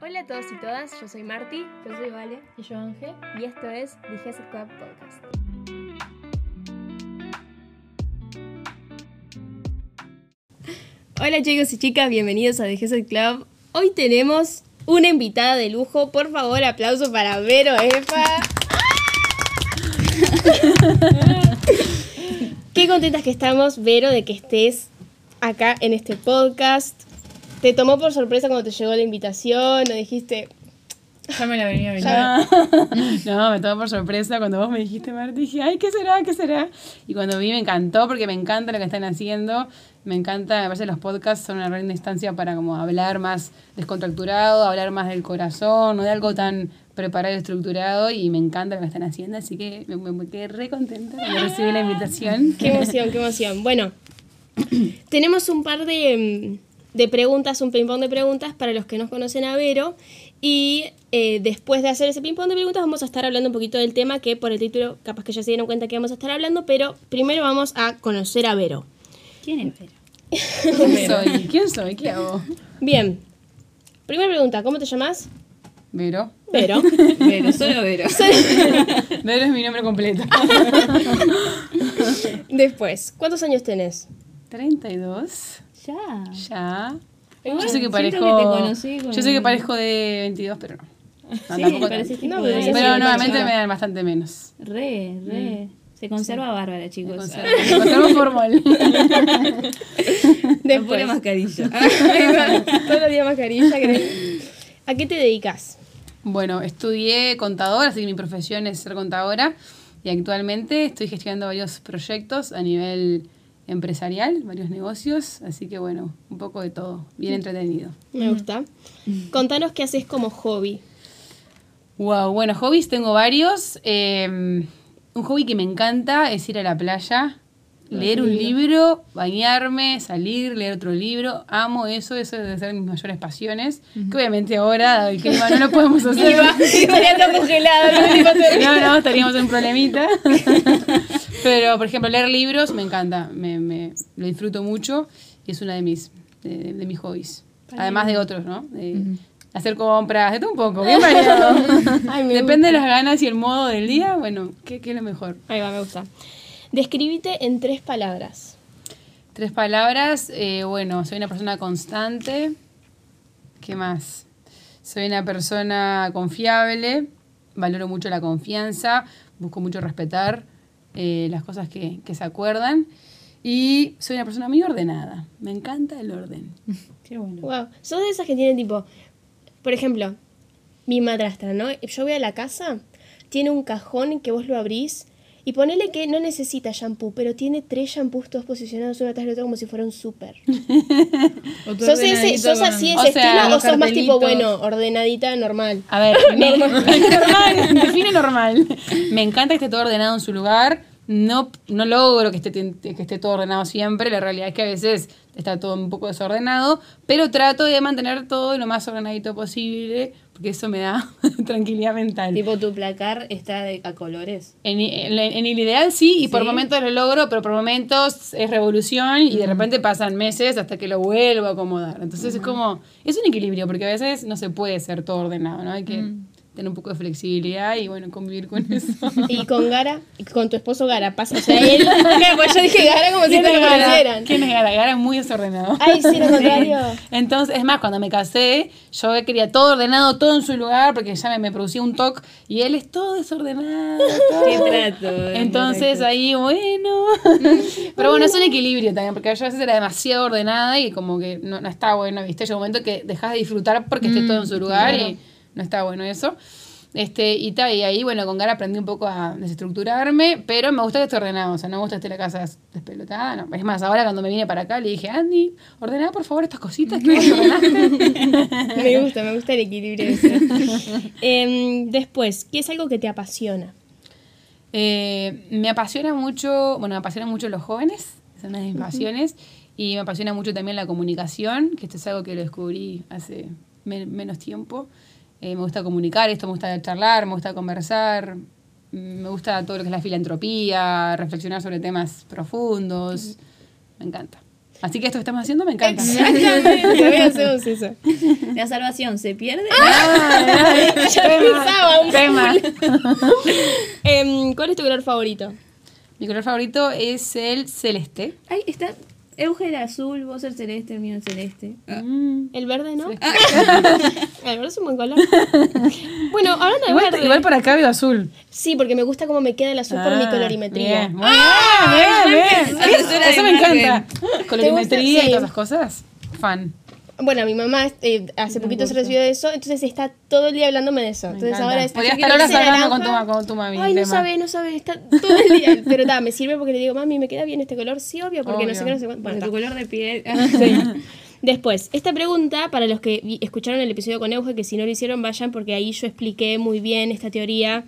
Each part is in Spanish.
Hola a todos y todas, yo soy Marti Yo soy Vale. Y yo Ángel. y esto es The Club Podcast. Hola chicos y chicas, bienvenidos a The Club. Hoy tenemos una invitada de lujo. Por favor, aplauso para Vero Efa. Qué contentas que estamos, Vero, de que estés acá en este podcast. ¿Te tomó por sorpresa cuando te llegó la invitación? ¿O dijiste, Ya me la venía venir. No, me tomó por sorpresa cuando vos me dijiste, Marti, dije, ay, ¿qué será? ¿Qué será? Y cuando vi me encantó porque me encanta lo que están haciendo. Me encanta, me parece que los podcasts son una gran instancia para como hablar más descontracturado, hablar más del corazón, no de algo tan preparado y estructurado. Y me encanta lo que están haciendo, así que me, me- me quedé re contenta cuando recibí la invitación. Qué emoción, qué emoción. Bueno, tenemos un par de, mm, de preguntas, un ping-pong de preguntas para los que no conocen a Vero. Y eh, después de hacer ese ping-pong de preguntas, vamos a estar hablando un poquito del tema que por el título, capaz que ya se dieron cuenta que vamos a estar hablando, pero primero vamos a conocer a Vero. ¿Quién es Vero? ¿Quién soy? ¿Quién soy? ¿Qué hago? Bien, primera pregunta, ¿cómo te llamas? Vero. Vero. Vero, solo Vero. Vero es mi nombre completo. Después, ¿cuántos años tenés? 32. Ya. Ya. Igual, Yo sé que parezco. que te conocí con- Yo sé que parezco de 22, pero no. Sí, tampoco pero sí, Pero sí, nuevamente sí. me dan bastante menos. Re, re. Se conserva bárbara, Me chicos. conservo, me conservo formal. Me pone Después. mascarilla. Todos los días mascarilla. ¿A qué te dedicas? Bueno, estudié contador, así que mi profesión es ser contadora. Y actualmente estoy gestionando varios proyectos a nivel empresarial, varios negocios. Así que bueno, un poco de todo. Bien entretenido. Me gusta. Contanos qué haces como hobby. Wow, bueno, hobbies tengo varios. Eh, un hobby que me encanta es ir a la playa, leer un libro, bañarme, salir, leer otro libro. Amo eso, eso debe ser mis mayores pasiones. Que obviamente ahora, dado el clima, no lo podemos hacer. Todo congelado. no No, no, estaríamos en un problemita. Pero, por ejemplo, leer libros me encanta, me, me- lo disfruto mucho y es una de mis, de, de mis hobbies. Además de otros, ¿no? De hacer compras, de todo un poco, bien variado. Depende de las ganas y el modo del día, bueno, ¿qué, qué es lo mejor? Ahí va, me gusta. Describite en tres palabras. Tres palabras, eh, bueno, soy una persona constante. ¿Qué más? Soy una persona confiable, valoro mucho la confianza, busco mucho respetar eh, las cosas que, que se acuerdan. Y soy una persona muy ordenada. Me encanta el orden. Qué bueno. Wow. Sos de esas que tienen tipo, por ejemplo, mi madrastra, ¿no? Yo voy a la casa, tiene un cajón que vos lo abrís y ponele que no necesita shampoo, pero tiene tres shampoos todos posicionados uno atrás del otro como si fuera un súper. ¿Sos, ese, ¿Sos así O ese sea, estilo o sos más tipo, bueno, ordenadita, normal? A ver, me- normal, define normal. Me encanta que esté todo ordenado en su lugar. No, no logro que esté, que esté todo ordenado siempre. La realidad es que a veces está todo un poco desordenado. Pero trato de mantener todo lo más ordenadito posible. Porque eso me da tranquilidad mental. Tipo, tu placar está de, a colores. En, en- en el ideal sí, y por momentos lo logro, pero por momentos es revolución y de repente pasan meses hasta que lo vuelvo a acomodar. Entonces es como, es un equilibrio, porque a veces no se puede ser todo ordenado, ¿no? Hay que tener un poco de flexibilidad y bueno, convivir con eso. Y con Gara, y con tu esposo Gara, pasa, o sea, él, pues yo dije Gara como si ¿Quién te es lo Gara? conocieran. ¿Quién es Gara? Gara es muy desordenado. Ay, sí, lo contrario. Entonces, es más, cuando me casé, yo quería todo ordenado, todo en su lugar, porque ya me, me producía un toque, y él es todo desordenado. todo. Qué trato. Entonces ahí, bueno. Pero bueno, es un equilibrio también, porque yo a veces era demasiado ordenada y como que no, no está bueno, ¿viste? Llega un momento que dejas de disfrutar porque esté todo en su lugar y no está bueno eso. Este, y, ta, y ahí, bueno, con Gara aprendí un poco a desestructurarme, pero me gusta que esté ordenado, o sea, no me gusta que esté la casa des- despelotada, no. Es más, ahora cuando me vine para acá le dije, Andy, ordena por favor estas cositas que. Me gusta, me gusta el equilibrio. Em, después, ¿qué es algo que te apasiona? Eh, me apasiona mucho, bueno, me apasionan mucho los jóvenes, mis pasiones, y me apasiona mucho también la comunicación, que esto es algo que lo descubrí hace men- menos tiempo. Eh, me gusta comunicar esto, me gusta charlar, me gusta conversar, mm, me gusta todo lo que es la filantropía, reflexionar sobre temas profundos, me encanta. Así que esto que estamos haciendo me encanta. Exactamente, eso. La salvación se pierde. Ay, ay, Ya un tema. Em, ¿Cuál es tu color favorito? Mi color favorito es el celeste. Ahí está. Euge el azul, vos el celeste, el mío el celeste. Mm. ¿El verde, no? El verde es un buen color. Bueno, hablando de Igual, verde. igual por acá veo azul. Sí, porque me gusta cómo me queda el azul por mi Ah, colorimetría. Bien, muy bien, bien, Eso me encanta. Colorimetría Sí. y todas esas cosas. Fan. Bueno, mi mamá eh, hace poquito se recibió de eso, entonces está todo el día hablándome de eso. Me entonces encanta. ahora es Podría estar horas hablando con tu, con tu mami. Ay, no tema. sabe, no sabe, está todo el día. Pero nada, me sirve porque le digo, mami, me queda bien este color, sí, obvio, porque no sé Obvio. qué, no sé cuánto. Bueno, tu está. color de piel. Después, esta pregunta, para los que escucharon el episodio con Euge, que si no lo hicieron, vayan, porque ahí yo expliqué muy bien esta teoría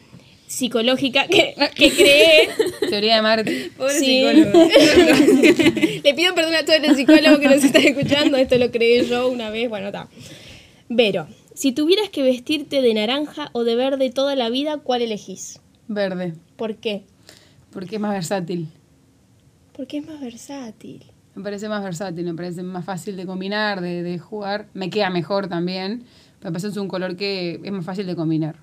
psicológica que, que creé. Teoría de Marty. Pobre Sí. psicólogo. Le pido perdón a todos los psicólogos que nos están escuchando. Esto lo creé yo una vez. Bueno, está. Vero, si tuvieras que vestirte de naranja o de verde toda la vida, ¿cuál elegís? Verde. ¿Por qué? Porque es más versátil. Porque es más versátil. Me parece más versátil, me parece más fácil de combinar, de, de jugar. Me queda mejor también. Me parece es un color que es más fácil de combinar.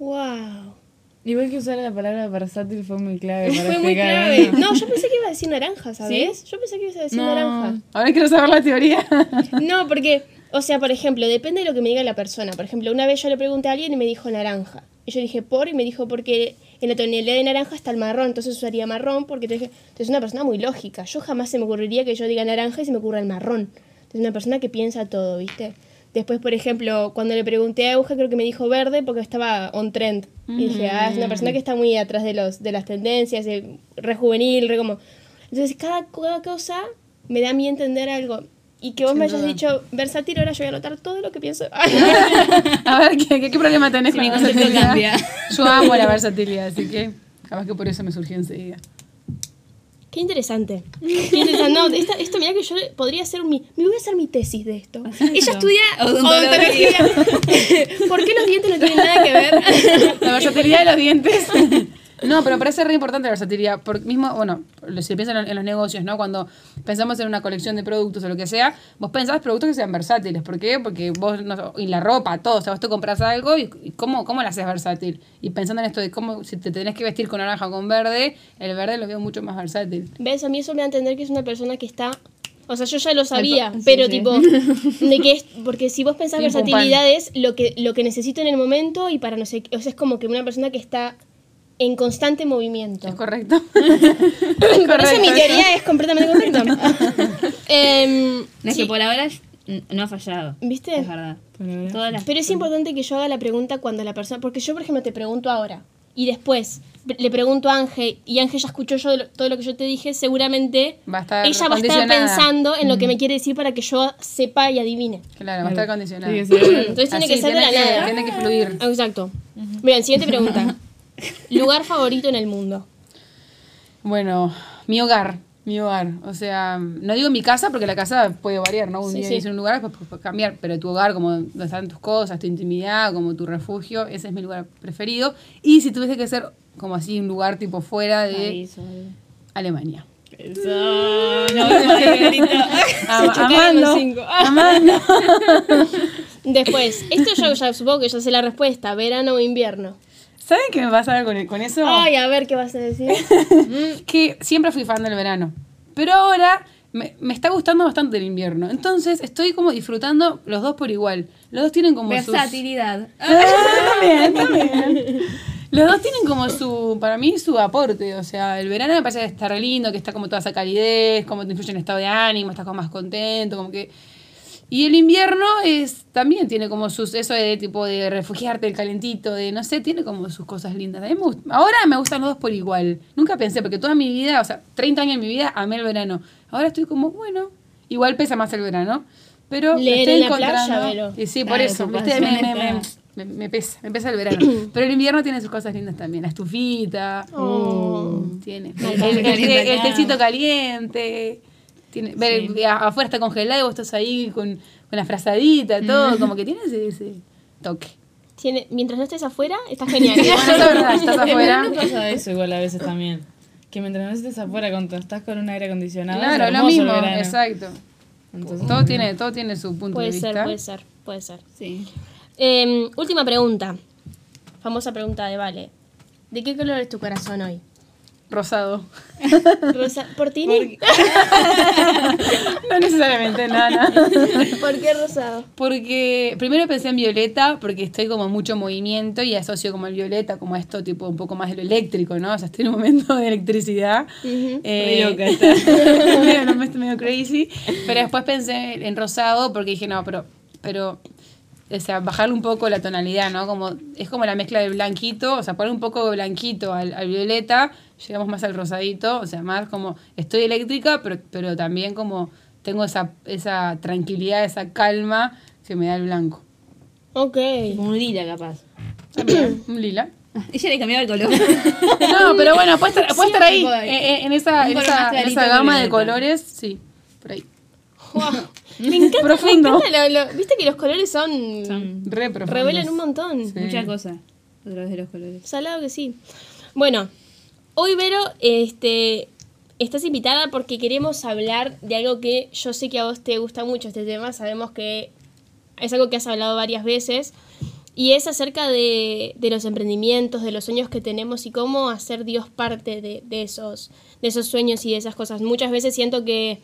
¡Wow! Igual que usar la palabra versátil fue muy clave para Fue muy explicar. clave. No, yo pensé que iba a decir naranja, ¿sabes? Yo pensé que ibas a decir No. naranja. Ahora quiero saber la teoría. No, porque, o sea, por ejemplo, depende de lo que me diga la persona. Por ejemplo, una vez yo le pregunté a alguien y me dijo naranja. Y yo dije por, y me dijo porque en la tonalidad de naranja está el marrón, entonces usaría marrón, porque te dije, entonces es una persona muy lógica. Yo jamás se me ocurriría que yo diga naranja y se me ocurra el marrón. Entonces es una persona que piensa todo, ¿viste? Después, por ejemplo, cuando le pregunté a Euge, creo que me dijo verde porque estaba on trend. Y dije, ah, es una persona que está muy atrás de, los, de las tendencias, re juvenil, re como... Entonces, cada, cada cosa me da a mí entender algo. Y que vos me hayas duda. dicho versátil, ahora yo voy a anotar todo lo que pienso. A ver, ¿qué, qué, qué problema tenés Si con mi versatilidad? Yo amo la versatilidad, así que capaz que por eso me surgió enseguida. Qué interesante. Qué interesante. No, esta- esto, mira que yo podría hacer mi. Me voy a hacer mi tesis de esto. Ella estudia Odontología. odontología. ¿Por qué los dientes no tienen nada que ver? La versatilidad de los dientes. No, pero parece re importante la versatilidad. Por mismo, bueno, si piensan en, en los negocios, ¿no? Cuando pensamos en una colección de productos o lo que sea, vos pensás productos que sean versátiles. ¿Por qué? Porque vos, no, y la ropa, todo. O sea, vos te compras algo y, y cómo, cómo la haces versátil. Y pensando en esto de cómo, si te tenés que vestir con naranja o con verde, el verde lo veo mucho más versátil. ¿Ves? A mí eso me da a entender que es una persona que está. O sea, yo ya lo sabía, Sí, pero sí. tipo, de que es, porque si vos pensás Sí, versatilidad es lo que, lo que necesito en el momento y para no sé, o sea, es como que una persona que está en constante movimiento. ¿Es correcto? Por eso mi teoría es completamente correcta. Em, No es sí, que por ahora n- no ha fallado. ¿Viste? Es verdad. Todas las Pero es importante que yo haga la pregunta cuando la persona. Porque yo, por ejemplo, te pregunto ahora. Y después le pregunto a Ángel. Y Ángel ya escuchó yo lo- todo lo que yo te dije. Seguramente Va a estar ella va a estar condicionada. pensando en lo que me quiere decir para que yo sepa y adivine. Claro, va a estar. Sí, se- Entonces tiene que ser de la nada. Tiene que fluir. Exacto. Bien, siguiente pregunta. Lugar favorito en el mundo. Bueno, mi hogar, mi hogar. O sea, no digo mi casa porque la casa puede variar, ¿no? Un Sí, día sí. dices un lugar, después puede cambiar, pero tu hogar, como donde están tus cosas, tu intimidad, como tu refugio, ese es mi lugar preferido. Y si tuviese que ser como así un lugar tipo fuera de. Alemania. Eso. No, amando. Después, esto yo ya supongo que ya sé la respuesta. ¿Verano o invierno? ¿Saben qué me pasa con, con eso? Ay, a ver qué vas a decir. que siempre fui fan del verano. Pero ahora me, me está gustando bastante el invierno. Entonces estoy como disfrutando los dos por igual. Los dos tienen como sus... Versatilidad. Ah, también, también. Los dos tienen como su, para mí, su aporte. O sea, el verano me parece que está re lindo, que está como toda esa calidez, como te influye en el estado de ánimo, estás como más contento, como que... Y el invierno es también tiene como sus, eso de tipo de refugiarte, el calentito, de no sé, tiene como sus cosas lindas. A mí me gust- ahora me gustan los dos por igual. Nunca pensé, porque toda mi vida, o sea, 30 años de mi vida, amé el verano. Ahora estoy como, bueno, igual pesa más el verano. Pero Leer estoy en la playa, encontrando. Y sí, por eso, Me, me, me, me, me pesa, me pesa el verano. Pero el invierno tiene sus cosas lindas también. La estufita. Oh. Tiene. El, el- el- tecito caliente. Tiene, ver, a- afuera está congelado y vos estás ahí con, con la frazadita, todo. Como que tiene ese, ese toque. Tiene, mientras no estés afuera, está genial. Bueno, eso es verdad, estás afuera. pasa eso igual a veces también. que mientras no estés afuera cuando estás con un aire acondicionado, Claro, es lo mismo, exacto. Entonces, Todo tiene, todo tiene su punto Puede de vista. ser, puede ser, puede ser. Sí. Eh, última pregunta. Famosa pregunta de Vale. ¿De qué color es tu corazón hoy? Rosado. Rosa, ¿Por ti? ¿Por, No necesariamente nada. qué rosado? Porque primero pensé en violeta, porque estoy como en mucho movimiento y asocio como el violeta, como esto tipo un poco más de lo eléctrico, ¿no? O sea, estoy en un momento de electricidad. Ujú. Eh, Re loca está. medio, no, medio crazy. Pero después pensé en rosado porque dije, no, pero, pero, o sea, bajarle un poco la tonalidad, ¿no? Como, es como la mezcla del blanquito, o sea, poner un poco de blanquito al, al violeta, llegamos más al rosadito, o sea, más como, estoy eléctrica, pero, pero también como tengo esa, esa tranquilidad, esa calma que me da el blanco. Ok. Como un lila, capaz. También, un lila. Ella le cambiaba el color. No, pero bueno, puede estar, puede estar ahí, de- en, en- esa, en esa, en esa gama de violeta. colores, sí, por ahí. Me encanta, Profundo. me encanta lo- lo- Viste que los colores son. Son Re profundos. revelan un montón. Sí. muchas cosas a través de los colores. Salado que sí. Bueno, hoy Vero, este, estás invitada porque queremos hablar de algo que yo sé que a vos te gusta mucho este tema. Sabemos que es algo que has hablado varias veces. Y es acerca de, de los emprendimientos, de los sueños que tenemos y cómo hacer Dios parte de, de esos, de esos sueños y de esas cosas. Muchas veces siento que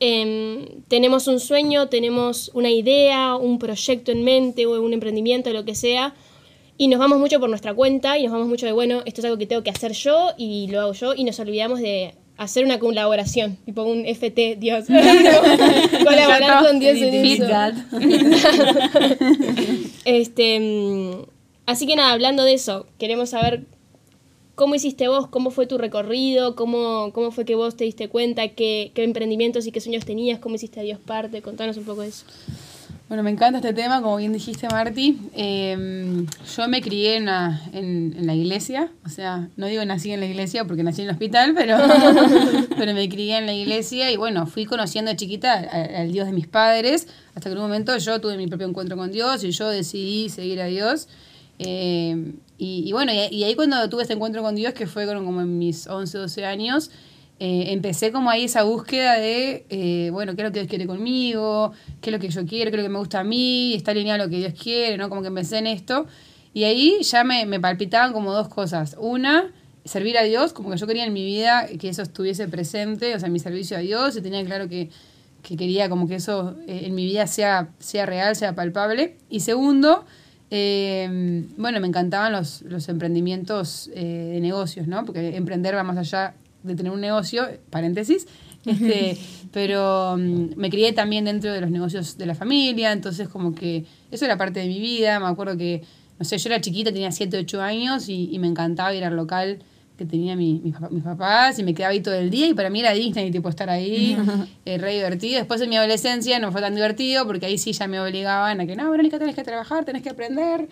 em, tenemos un sueño, tenemos una idea, un proyecto en mente o un emprendimiento, lo que sea, y nos vamos mucho por nuestra cuenta y nos vamos mucho de, bueno, esto es algo que tengo que hacer yo y lo hago yo y nos olvidamos de hacer una colaboración, tipo un FT, Dios. Colaborar con Dios en eso. Este, mm, así que nada, hablando de eso, queremos saber cómo hiciste vos, cómo fue tu recorrido, cómo, cómo fue que vos te diste cuenta, qué, qué emprendimientos y qué sueños tenías, cómo hiciste a Dios parte, contanos un poco de eso. Bueno, me encanta este tema, como bien dijiste, Marti. Eh, yo me crié en, una- en, en la iglesia, o sea, no digo nací en la iglesia porque nací en el hospital, pero, pero me crié en la iglesia y bueno, fui conociendo de chiquita al Dios de mis padres, hasta que en un momento yo tuve mi propio encuentro con Dios y yo decidí seguir a Dios. Eh, y, bueno, y, ahí cuando tuve este encuentro con Dios, que fue como en mis 11, 12 años, eh, empecé como ahí esa búsqueda de, eh, bueno, qué es lo que Dios quiere conmigo, qué es lo que yo quiero, qué es lo que me gusta a mí, está alineado a lo que Dios quiere, ¿no? Como que empecé en esto. Y ahí ya me, me palpitaban como dos cosas. Una, servir a Dios, como que yo quería en mi vida que eso estuviese presente, o sea, mi servicio a Dios, y tenía claro que, que quería como que eso eh, en mi vida sea, sea real, sea palpable. Y segundo, eh, bueno, me encantaban los, los emprendimientos eh, de negocios, ¿no? Porque emprender va más allá de tener un negocio, paréntesis, este, pero mm, me crié también dentro de los negocios de la familia, entonces como que eso era parte de mi vida, me acuerdo que, no sé, yo era chiquita, tenía 7, 8 años y, y me encantaba ir al local que tenía mi- mis, papá- mis papás y me quedaba ahí todo el día y para mí era Disney, tipo estar ahí, eh, re divertido. Después en mi adolescencia no fue tan divertido porque ahí sí ya me obligaban a que no, Verónica, tenés que trabajar, tenés que aprender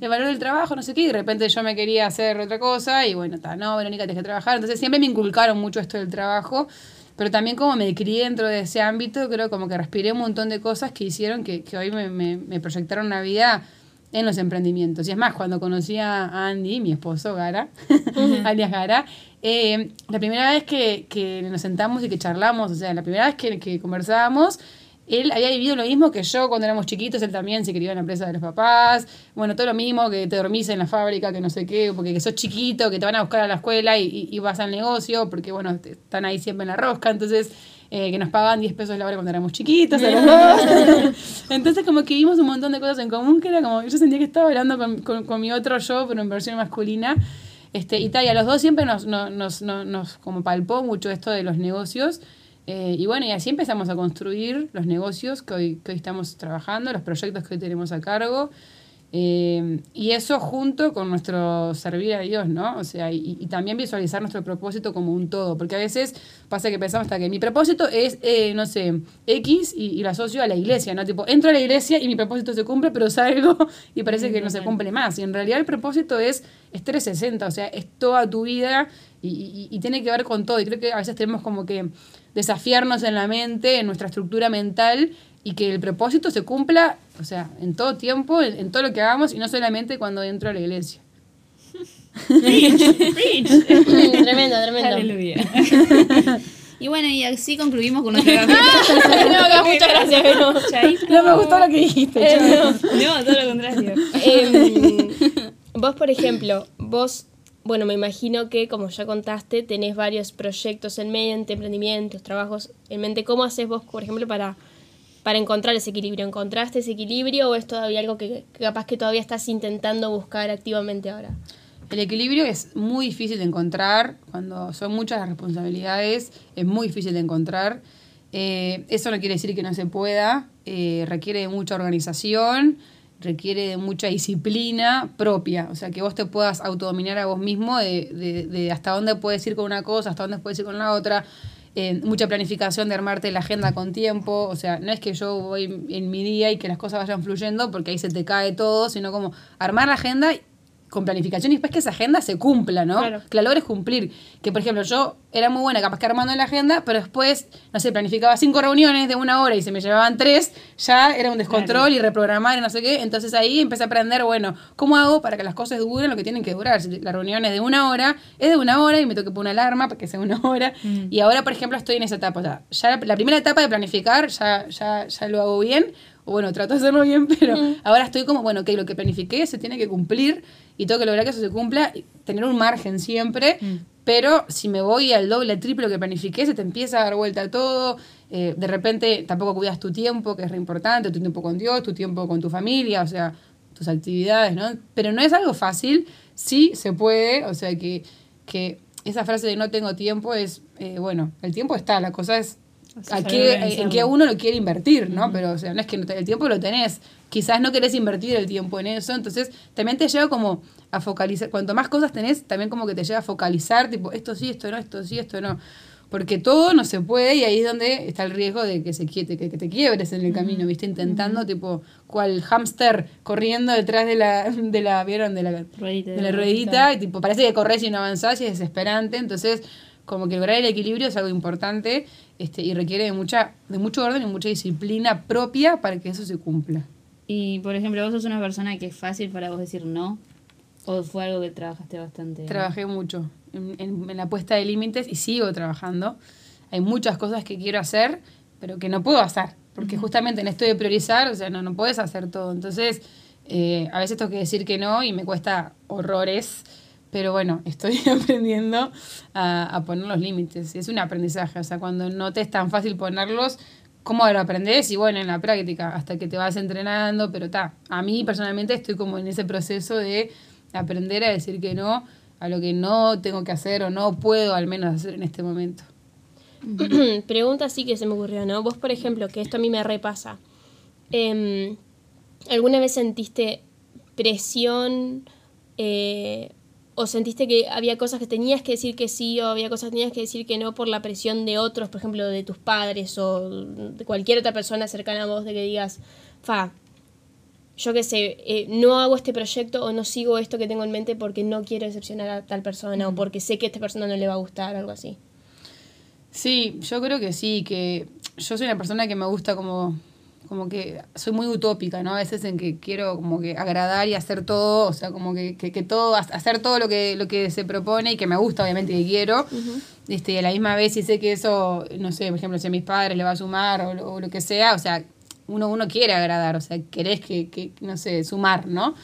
el valor del trabajo, no sé qué, y de repente yo me quería hacer otra cosa y bueno, ta, no, Verónica, tenés que trabajar. Entonces siempre me inculcaron mucho esto del trabajo, pero también como me crié dentro de ese ámbito, creo como que respiré un montón de cosas que hicieron que, que hoy me, me, me proyectaron una vida en los emprendimientos. Y es más, cuando conocí a Andy, mi esposo Gara, alias Gara, eh, la primera vez que, que nos sentamos y que charlamos, o sea, la primera vez que, que conversábamos, él había vivido lo mismo que yo cuando éramos chiquitos, él también se crió en la empresa de los papás, bueno, todo lo mismo, que te dormís en la fábrica, que no sé qué, porque que sos chiquito, que te van a buscar a la escuela y, y- y vas al negocio, porque bueno, te- están ahí siempre en la rosca, entonces eh, que nos pagaban 10 pesos la hora cuando éramos chiquitos, a los dos. entonces como que vimos un montón de cosas en común, que era como, yo sentía que estaba hablando con, con- con mi otro yo, pero en versión masculina, este, y tal, y a los dos siempre nos, nos, nos, nos, como palpó mucho esto de los negocios. eh, y bueno, y así empezamos a construir los negocios que hoy, que hoy estamos trabajando, los proyectos que hoy tenemos a cargo. Eh, y eso junto con nuestro servir a Dios, ¿no? O sea, y, y también visualizar nuestro propósito como un todo. Porque a veces pasa que pensamos hasta que mi propósito es, eh, no sé, X y, y lo asocio a la iglesia, ¿no? Tipo, entro a la iglesia y mi propósito se cumple, pero salgo y parece que no se cumple más. Y en realidad el propósito es, es 360, o sea, es toda tu vida y, y- y tiene que ver con todo. Y creo que a veces tenemos como que desafiarnos en la mente, en nuestra estructura mental y que el propósito se cumpla, o sea, en todo tiempo, en, en todo lo que hagamos y no solamente cuando entro a la iglesia. tremendo, tremendo. Aleluya. Y bueno, y así concluimos con nuestra no, no, muchas gracias, pero... No me gustó lo que dijiste. chao. No, todo lo contrario. Em, vos, por ejemplo, vos, bueno, me imagino que, como ya contaste, tenés varios proyectos en mente, emprendimientos, trabajos en mente. ¿Cómo haces vos, por ejemplo, para, para encontrar ese equilibrio? ¿Encontraste ese equilibrio o es todavía algo que, capaz que todavía estás intentando buscar activamente ahora? El equilibrio es muy difícil de encontrar, cuando son muchas las responsabilidades, es muy difícil de encontrar. Eh, eso no quiere decir que no se pueda, eh, requiere de mucha organización, requiere de mucha disciplina propia, o sea, que vos te puedas autodominar a vos mismo de, de- de hasta dónde puedes ir con una cosa, hasta dónde puedes ir con la otra, eh, mucha planificación de armarte la agenda con tiempo, o sea, no es que yo voy en mi día y que las cosas vayan fluyendo porque ahí se te cae todo, sino como armar la agenda con planificación y después que esa agenda se cumpla, ¿no? Claro. Que la logres cumplir. Que, por ejemplo, yo era muy buena capaz que armando la agenda, pero después, no sé, planificaba cinco reuniones de una hora y se me llevaban tres, ya era un descontrol y reprogramar y no sé qué. Entonces ahí empecé a aprender, bueno, ¿cómo hago para que las cosas duren lo que tienen que durar? Si la reunión es de una hora, es de una hora y me tengo que poner una alarma para que sea una hora. Y ahora, por ejemplo, estoy en esa etapa. O sea, ya la, la primera etapa de planificar ya, ya, ya lo hago bien. O bueno, trato de hacerlo bien, pero ahora estoy como, bueno, que lo que planifiqué se tiene que cumplir y tengo que lograr que eso se cumpla, tener un margen siempre, pero si me voy al doble, triple que planifiqué, se te empieza a dar vuelta todo, eh, de repente tampoco cuidas tu tiempo, que es re importante, tu tiempo con Dios, tu tiempo con tu familia, o sea, tus actividades, ¿no? Pero no es algo fácil, sí se puede, o sea que, que esa frase de no tengo tiempo es, eh, bueno, el tiempo está, la cosa es a qué, en qué uno lo quiere invertir, ¿no? Pero, o sea, no es que el tiempo lo tenés. Quizás no querés invertir el tiempo en eso. Entonces, también te lleva como a focalizar. Cuanto más cosas tenés, también como que te lleva a focalizar, tipo, esto sí, esto no, esto sí, esto no. Porque todo no se puede y ahí es donde está el riesgo de que se que, que te quiebres en el camino, ¿viste? Intentando, tipo, cual hámster corriendo detrás de la, de la, ¿vieron? De la, Ruedita, de la ruedita, y tipo, parece que corres y no avanzás y es desesperante. Entonces, como que lograr el equilibrio es algo importante este, y requiere de mucha, de mucho orden y mucha disciplina propia para que eso se cumpla. Y por ejemplo, vos sos una persona que es fácil para vos decir no. ¿O fue algo que trabajaste bastante? Trabajé mucho en, en- en la puesta de límites y sigo trabajando. Hay muchas cosas que quiero hacer, pero que no puedo hacer, porque justamente en esto de priorizar, o sea, no, no puedes hacer todo. Entonces, eh, a veces tengo que decir que no y me cuesta horrores, pero bueno, estoy aprendiendo a, poner los límites. Es un aprendizaje, o sea, cuando no te es tan fácil ponerlos, ¿cómo lo aprendes? Y bueno, en la práctica, hasta que te vas entrenando, pero está. A mí personalmente estoy como en ese proceso de aprender a decir que no a lo que no tengo que hacer o no puedo al menos hacer en este momento. Pregunta sí que se me ocurrió, ¿no? Vos, por ejemplo, que esto a mí me repasa. em, ¿Alguna vez sentiste presión eh, o sentiste que había cosas que tenías que decir que sí o había cosas que tenías que decir que no por la presión de otros, por ejemplo, de tus padres o de cualquier otra persona cercana a vos, de que digas, fa, yo qué sé, eh, no hago este proyecto o no sigo esto que tengo en mente porque no quiero decepcionar a tal persona o porque sé que a esta persona no le va a gustar o algo así? Sí, yo creo que sí, que yo soy una persona que me gusta como, como que soy muy utópica, ¿no? A veces en que quiero como que agradar y hacer todo, o sea, como que, que, que todo, hacer todo lo que, lo que se propone y que me gusta, obviamente, que quiero. este, y a la misma vez si sé que eso, no sé, por ejemplo, si a mis padres le va a sumar o, lo- o lo que sea, o sea, uno, uno quiere agradar, o sea, querés que, que, no sé, sumar, ¿no?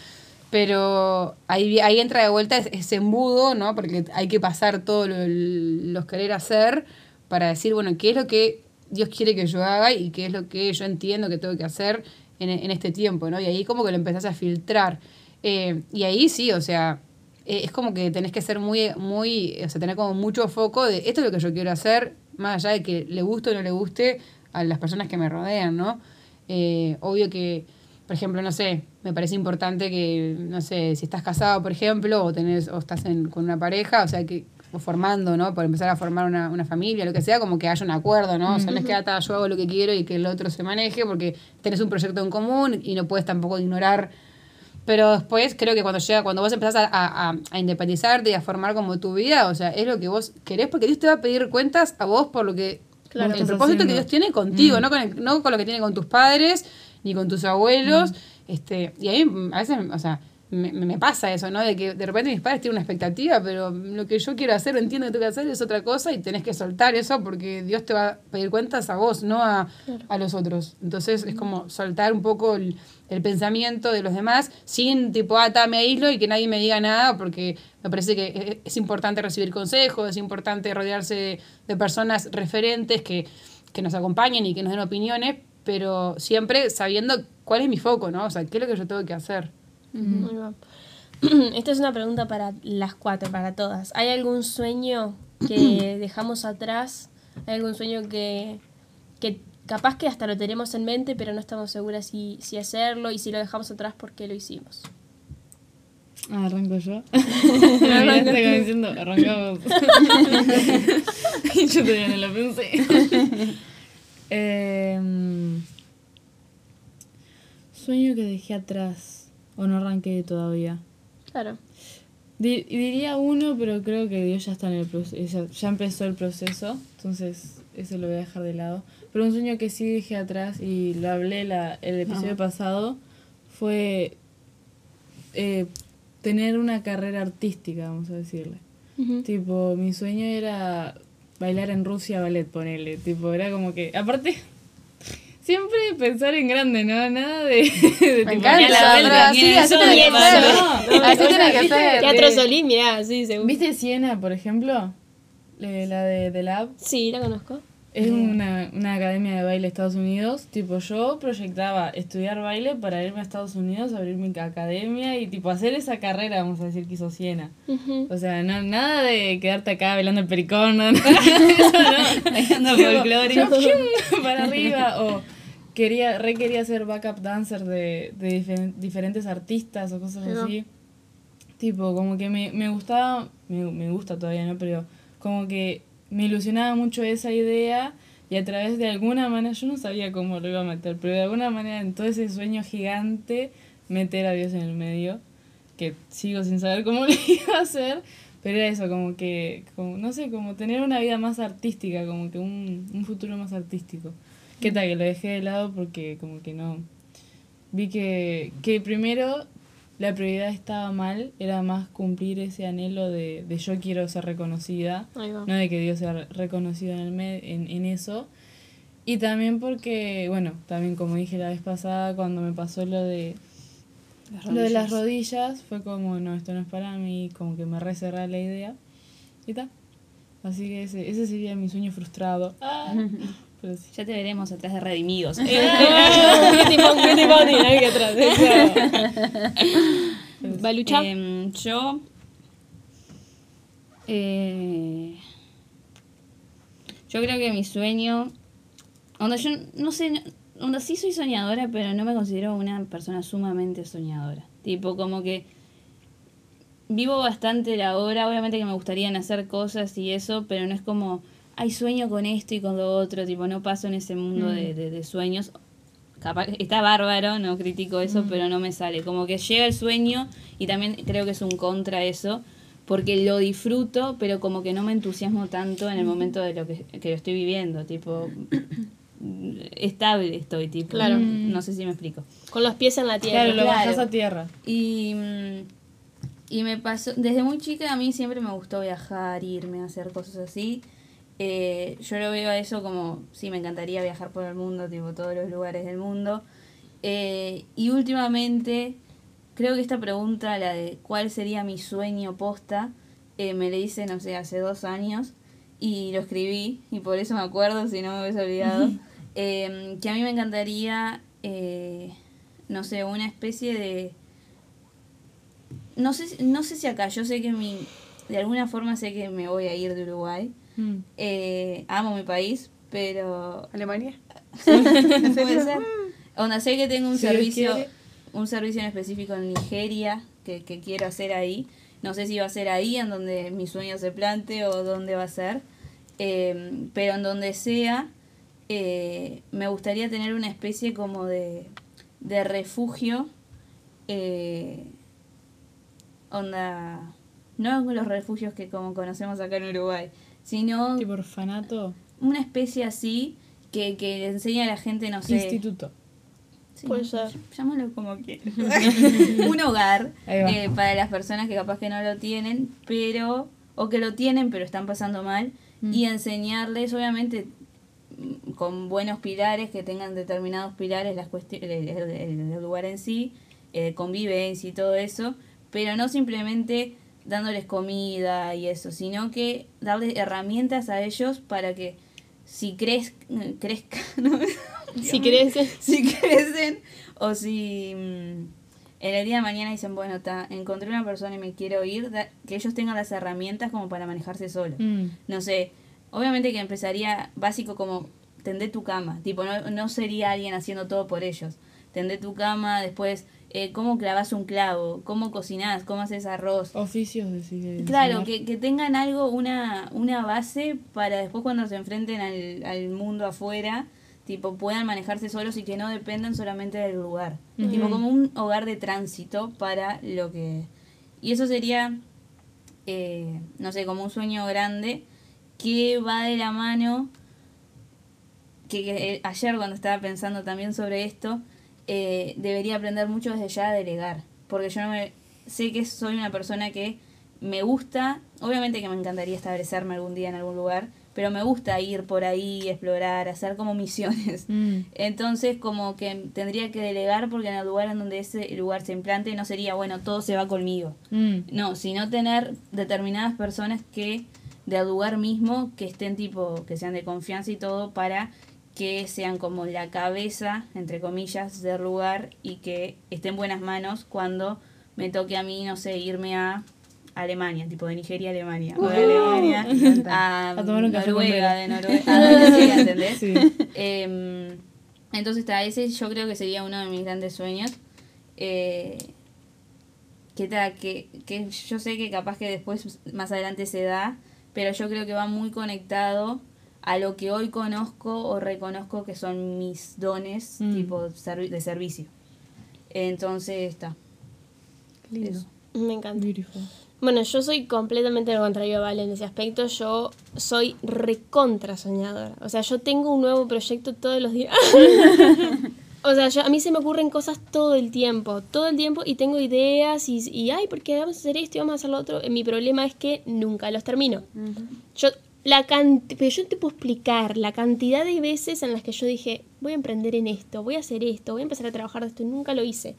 Pero ahí, ahí entra de vuelta ese- embudo, ¿no? Porque hay que pasar todos lo- los querer hacer para decir, bueno, ¿qué es lo que Dios quiere que yo haga y qué es lo que yo entiendo que tengo que hacer en, este tiempo, ¿no? Y ahí como que lo empezás a filtrar. Eh, y ahí sí, o sea, eh, es como que tenés que ser muy, muy, o sea, tener como mucho foco de esto es lo que yo quiero hacer, más allá de que le guste o no le guste a las personas que me rodean, ¿no? Eh, obvio que, por ejemplo, no sé, me parece importante que, no sé, si estás casado, por ejemplo, o tenés, o estás en- con una pareja, o sea, que formando, ¿no? Por empezar a formar una, una familia, lo que sea, como que haya un acuerdo, ¿no? O sea, no es que "Ah, ta, yo hago lo que quiero y que el otro se maneje, porque tenés un proyecto en común y no puedes tampoco ignorar pero después creo que cuando llega, cuando vos empezás a, a, a- independizarte y a formar como tu vida, o sea, es lo que vos querés, porque Dios te va a pedir cuentas a vos por lo que Claro. el propósito que. Dios tiene contigo, no, con el- no con lo que tiene con tus padres, ni con tus abuelos. este Y a mí a veces, o sea, me, me pasa eso, ¿no? De que de repente mis padres tienen una expectativa, pero lo que yo quiero hacer o entiendo que tengo que hacer es otra cosa y tenés que soltar eso porque Dios te va a pedir cuentas a vos, no a, a los otros. Entonces es como soltar un poco el, el pensamiento de los demás sin tipo, ah, ta, me aíslo y que nadie me diga nada porque me parece que es, es importante recibir consejos, es importante rodearse de, de personas referentes que, que nos acompañen y que nos den opiniones, pero siempre sabiendo cuál es mi foco, ¿no? O sea, qué es lo que yo tengo que hacer. Esta es una pregunta para las cuatro, para todas. ¿Hay algún sueño que dejamos atrás? ¿Hay algún sueño que, que capaz que hasta lo tenemos en mente, pero no estamos seguras si, si hacerlo? Y si lo dejamos atrás, ¿por qué lo hicimos? Ah, arranco yo. Como diciendo, arrancamos. yo todavía no lo pensé. Em, sueño que dejé atrás. O no arranqué todavía. Claro. Di- diría uno, pero creo que Dios ya está en el proceso, ya empezó el proceso, entonces eso lo voy a dejar de lado. Pero un sueño que sí dejé atrás y lo hablé la, el episodio pasado fue eh, tener una carrera artística, vamos a decirle. Tipo, mi sueño era bailar en Rusia ballet, ponele. Tipo, era como que, aparte, siempre pensar en grande, ¿no? Nada de... de Me encanta, la así, tiene así eso tiene que de ser. No, Así. Teatro de- Solís, mirá, sí, seguro. ¿Viste Siena, por ejemplo? Eh, la de The Lab. Sí, la conozco. Es una, una academia de baile de Estados Unidos. Tipo, yo proyectaba estudiar baile para irme a Estados Unidos, abrir mi academia y tipo hacer esa carrera, vamos a decir, que hizo Siena. O sea, no, nada de quedarte acá bailando el pericón, no, no, eso no. Bailando folclore. para arriba. O quería, re quería ser backup dancer de, de difer- diferentes artistas o cosas así. Tipo, como que me, me gustaba, me, me gusta todavía, ¿no? Pero como que me ilusionaba mucho esa idea y a través de alguna manera, yo no sabía cómo lo iba a meter, pero de alguna manera en todo ese sueño gigante, meter a Dios en el medio, que sigo sin saber cómo lo iba a hacer, pero era eso, como que, como, no sé, como tener una vida más artística, como que un, un futuro más artístico. ¿Qué tal? Que lo dejé de lado porque como que no... Vi que, que primero la prioridad estaba mal, era más cumplir ese anhelo de, de yo quiero ser reconocida, no de que Dios sea re- reconocido en, el me- en, en eso. Y también porque, bueno, también como dije la vez pasada, cuando me pasó lo de, lo de las rodillas, fue como, no, esto no es para mí, como que me recerré la idea. Y tal. Así que ese, ese sería mi sueño frustrado. Ah, pero sí. Ya te veremos atrás de Redimidos. Beauty Bunny, ahí atrás. ¿Va a luchar? Em, yo. eh, yo creo que mi sueño. Onda, yo no sé. no- Onda, sí soy soñadora, pero no me considero una persona sumamente soñadora. Tipo, como que. Vivo bastante la hora. Obviamente que me gustaría hacer cosas y eso, pero no es como. Hay sueño con esto y con lo otro. Tipo, no paso en ese mundo de, de- de sueños capaz está bárbaro, no critico eso, pero no me sale. Como que llega el sueño y también creo que es un contra eso, porque lo disfruto, pero como que no me entusiasmo tanto en el momento de lo que, que lo estoy viviendo, tipo estable estoy, tipo. Claro. No sé si me explico. Con los pies en la tierra. Claro, lo claro. bajas a tierra. Y, mm, y me pasó, desde muy chica a mí siempre me gustó viajar, irme a hacer cosas así. Eh, yo lo veo a eso como, sí, me encantaría viajar por el mundo, tipo todos los lugares del mundo. Eh, y últimamente, creo que esta pregunta, la de cuál sería mi sueño posta, eh, me la hice, no sé, hace dos años y lo escribí y por eso me acuerdo, si no me hubiese olvidado, eh, que a mí me encantaría, eh, no sé, una especie de... No sé, si- no sé si acá, yo sé que mi... De alguna forma sé que me voy a ir de Uruguay. Mm. Eh, amo mi país, pero ¿Alemania? puede ser. Onda, sé que tengo un Si servicio, un servicio en específico en Nigeria que, que quiero hacer ahí. No sé si va a ser ahí en donde mi sueño se plante o dónde va a ser. Eh, pero en donde sea, eh, me gustaría tener una especie como de, de refugio. eh, onda, no los refugios que como conocemos acá en Uruguay, sino Tipo orfanato, una especie así que, que le enseña a la gente, no sé. instituto. Sí, Puede ser. Llámalo como quieras. un hogar eh, para las personas que capaz que no lo tienen, pero o que lo tienen pero están pasando mal y enseñarles, obviamente, mm, con buenos pilares, que tengan determinados pilares, las cuesti- el, el- el- el lugar en sí, eh, convivencia y todo eso, pero no simplemente dándoles comida y eso, sino que darles herramientas a ellos para que si crez, crezcan, ¿no? Si querés. si crecen o si mm, en el día de mañana dicen, bueno, ta, encontré una persona y me quiero ir, da- que ellos tengan las herramientas como para manejarse solos. Mm. No sé, obviamente que empezaría básico como tender tu cama, tipo, no, no sería alguien haciendo todo por ellos. Tender tu cama, después, eh, cómo clavas un clavo, cómo cocinás, cómo haces arroz. Oficios, decir. Claro, que, que tengan algo, una, una base para después cuando se enfrenten al, al mundo afuera, tipo puedan manejarse solos y que no dependan solamente del lugar. Tipo como un hogar de tránsito para lo que... Y eso sería, eh, no sé, como un sueño grande que va de la mano, que, que, eh, ayer cuando estaba pensando también sobre esto, eh, debería aprender mucho desde ya a delegar, porque yo no me, sé que soy una persona que me gusta, obviamente que me encantaría establecerme algún día en algún lugar, pero me gusta ir por ahí, explorar, hacer como misiones. Mm. Entonces como que tendría que delegar porque en el lugar en donde ese lugar se implante no sería, bueno, todo se va conmigo. Mm. No, sino tener determinadas personas que del lugar mismo que estén tipo, que sean de confianza y todo para que sean como la cabeza, entre comillas, del lugar y que esté en buenas manos cuando me toque a mí, no sé, irme a Alemania, tipo de Nigeria a Alemania, o de Alemania a, A tomar un café con Noruega, de Noruega, a donde sea, ¿entendés? Sí. Em, entonces, está, ese yo creo que sería uno de mis grandes sueños. Eh, que, ta, que, que yo sé que capaz que después más adelante se da, pero yo creo que va muy conectado a lo que hoy conozco o reconozco que son mis dones Mm. tipo servi- de servicio. Entonces está. Lindo. Eso. Me encanta. Beautiful. Bueno, yo soy completamente lo contrario a Vale en ese aspecto. Yo soy recontra soñadora. O sea, yo tengo un nuevo proyecto todos los días. o sea, yo, a mí se me ocurren cosas todo el tiempo, todo el tiempo, y tengo ideas y, y ay, porque vamos a hacer esto y vamos a hacer lo otro. Mi problema es que nunca los termino. Yo, la pero yo te puedo explicar la cantidad de veces en las que yo dije, voy a emprender en esto, voy a hacer esto, voy a empezar a trabajar esto, y nunca lo hice.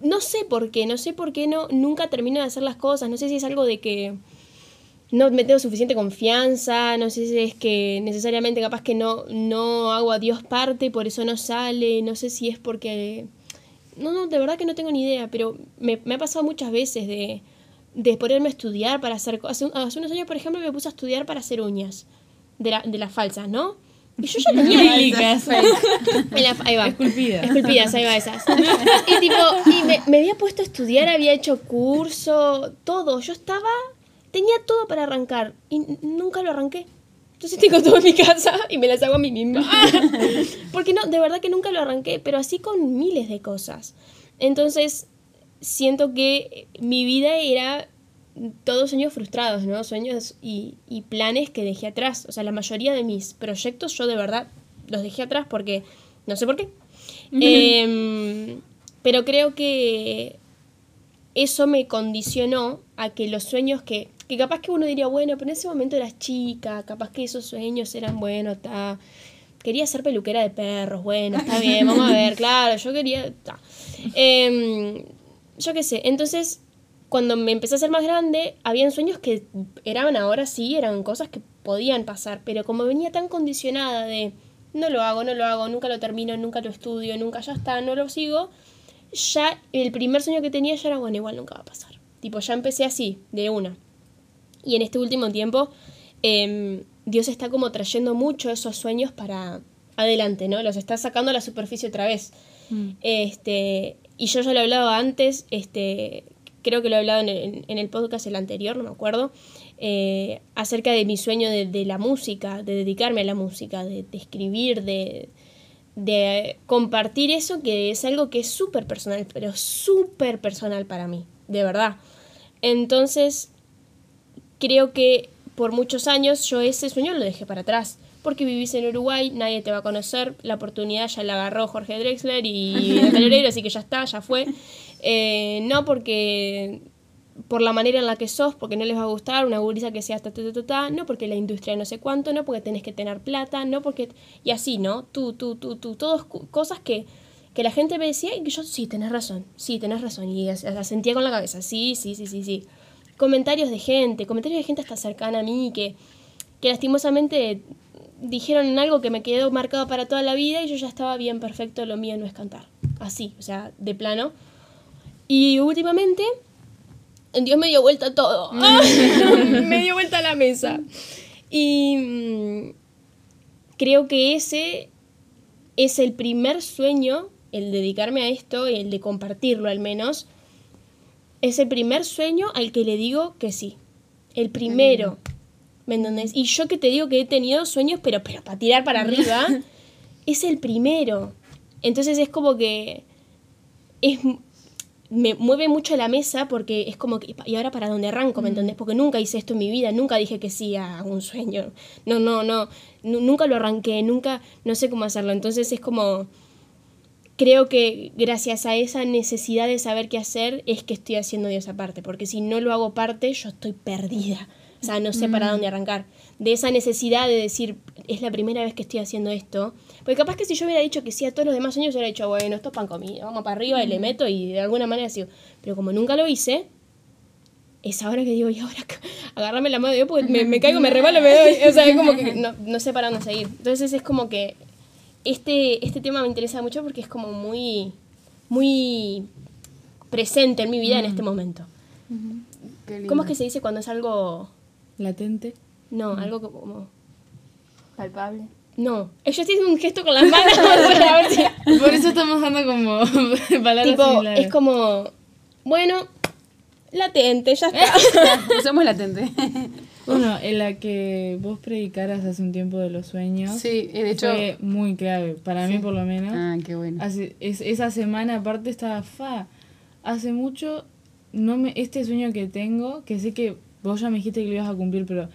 No sé por qué, no sé por qué no, nunca termino de hacer las cosas, no sé si es algo de que no me tengo suficiente confianza, no sé si es que necesariamente capaz que no, no hago a Dios parte y por eso no sale, no sé si es porque... No, no, de verdad que no tengo ni idea, pero me, me ha pasado muchas veces de, de ponerme a estudiar para hacer cosas. Hace, hace unos años, por ejemplo, me puse a estudiar para hacer uñas, de, la, de las falsas, ¿no? Y yo ya tenía la- ahí va. Esculpidas. Esculpidas, ahí va esas. Y tipo, y me, me había puesto a estudiar, había hecho curso, todo. Yo estaba, tenía todo para arrancar y nunca lo arranqué. Entonces tengo todo en mi casa y me las hago a mí misma. Porque no, de verdad que nunca lo arranqué, pero así con miles de cosas. Entonces, siento que mi vida era todos sueños frustrados, ¿no? Sueños y, y planes que dejé atrás. O sea, la mayoría de mis proyectos yo de verdad los dejé atrás porque no sé por qué. Em, pero creo que eso me condicionó a que los sueños que, que capaz que uno diría, bueno, pero en ese momento eras chica, capaz que esos sueños eran, bueno, está... Quería ser peluquera de perros, bueno, está bien, vamos a ver, claro, yo quería... ta. Em, yo qué sé, entonces cuando me empecé a ser más grande, habían sueños que eran ahora sí, eran cosas que podían pasar, pero como venía tan condicionada de no lo hago, no lo hago, nunca lo termino, nunca lo estudio, nunca ya está, no lo sigo, ya el primer sueño que tenía ya era, bueno, igual nunca va a pasar. Tipo, ya empecé así, de una. Y en este último tiempo, em, Dios está como trayendo mucho esos sueños para adelante, ¿no? Los está sacando a la superficie otra vez. Este, y yo ya lo he hablado antes, este, creo que lo he hablado en el, en el podcast el anterior, no me acuerdo, eh, acerca de mi sueño de, la música, de dedicarme a la música, de, de escribir, de, de compartir eso que es algo que es súper personal, pero súper personal para mí, de verdad. Entonces, creo que por muchos años yo ese sueño lo dejé para atrás, porque vivís en Uruguay, nadie te va a conocer, la oportunidad ya la agarró Jorge Drexler y el Pereira, así que ya está, ya fue. Eh, no porque por la manera en la que sos, porque no les va a gustar una gurisa que sea ta, ta, ta, no porque la industria no sé cuánto, no porque tenés que tener plata, no porque... Y así, ¿no? Tú, tú, tú, tú, todas cosas que, que la gente me decía y que yo, sí, tenés razón, sí, tenés razón, y as- asentía con la cabeza, sí, sí, sí, sí, sí. Comentarios de gente, comentarios de gente hasta cercana a mí que, que lastimosamente dijeron algo que me quedó marcado para toda la vida y yo ya estaba bien perfecto, lo mío no es cantar. Así, o sea, de plano. Y últimamente, Dios me dio vuelta todo. me dio vuelta la mesa. Y mm, creo que ese es el primer sueño, el dedicarme a esto, el de compartirlo al menos, es el primer sueño al que le digo que sí. El primero. ¿Me entendés? Y yo que te digo que he tenido sueños, pero, pero para tirar para arriba, es el primero. Entonces es como que es me mueve mucho la mesa porque es como que, ¿y ahora para dónde arranco? ¿Me entendés? Porque nunca hice esto en mi vida, nunca dije que sí a un sueño. No, no, no, nu- nunca lo arranqué, nunca, no sé cómo hacerlo. Entonces es como, creo que gracias a esa necesidad de saber qué hacer es que estoy haciendo Dios aparte, porque si no lo hago parte, yo estoy perdida. O sea, no sé para dónde arrancar. De esa necesidad de decir, es la primera vez que estoy haciendo esto. Porque capaz que si yo hubiera dicho que sí a todos los demás sueños, hubiera dicho, bueno, esto es pan comido, vamos para arriba y le meto y de alguna manera sigo. Pero como nunca lo hice, es ahora que digo, y ahora agarrarme la mano de Dios porque me, me caigo, me rebalo, me doy. O sea, es como que no, no sé para dónde seguir. Entonces es como que este, este tema me interesa mucho porque es como muy, muy presente en mi vida en este momento. ¿Cómo es que se dice cuando es algo... Latente. No, algo como... Palpable. No, Eh, yo estoy haciendo un gesto con las manos para ver si... Por eso estamos dando como palabras Tipo, similares. es como... Bueno, latente, ya está. Usemos latente. Bueno, en la que vos predicaras hace un tiempo de los sueños. sí, eh, de hecho. Fue muy clave, para mí por lo menos. Ah, qué bueno. Hace- es- esa semana aparte estaba fa. Hace mucho, no me, este sueño que tengo, que sé que vos ya me dijiste que lo ibas a cumplir, pero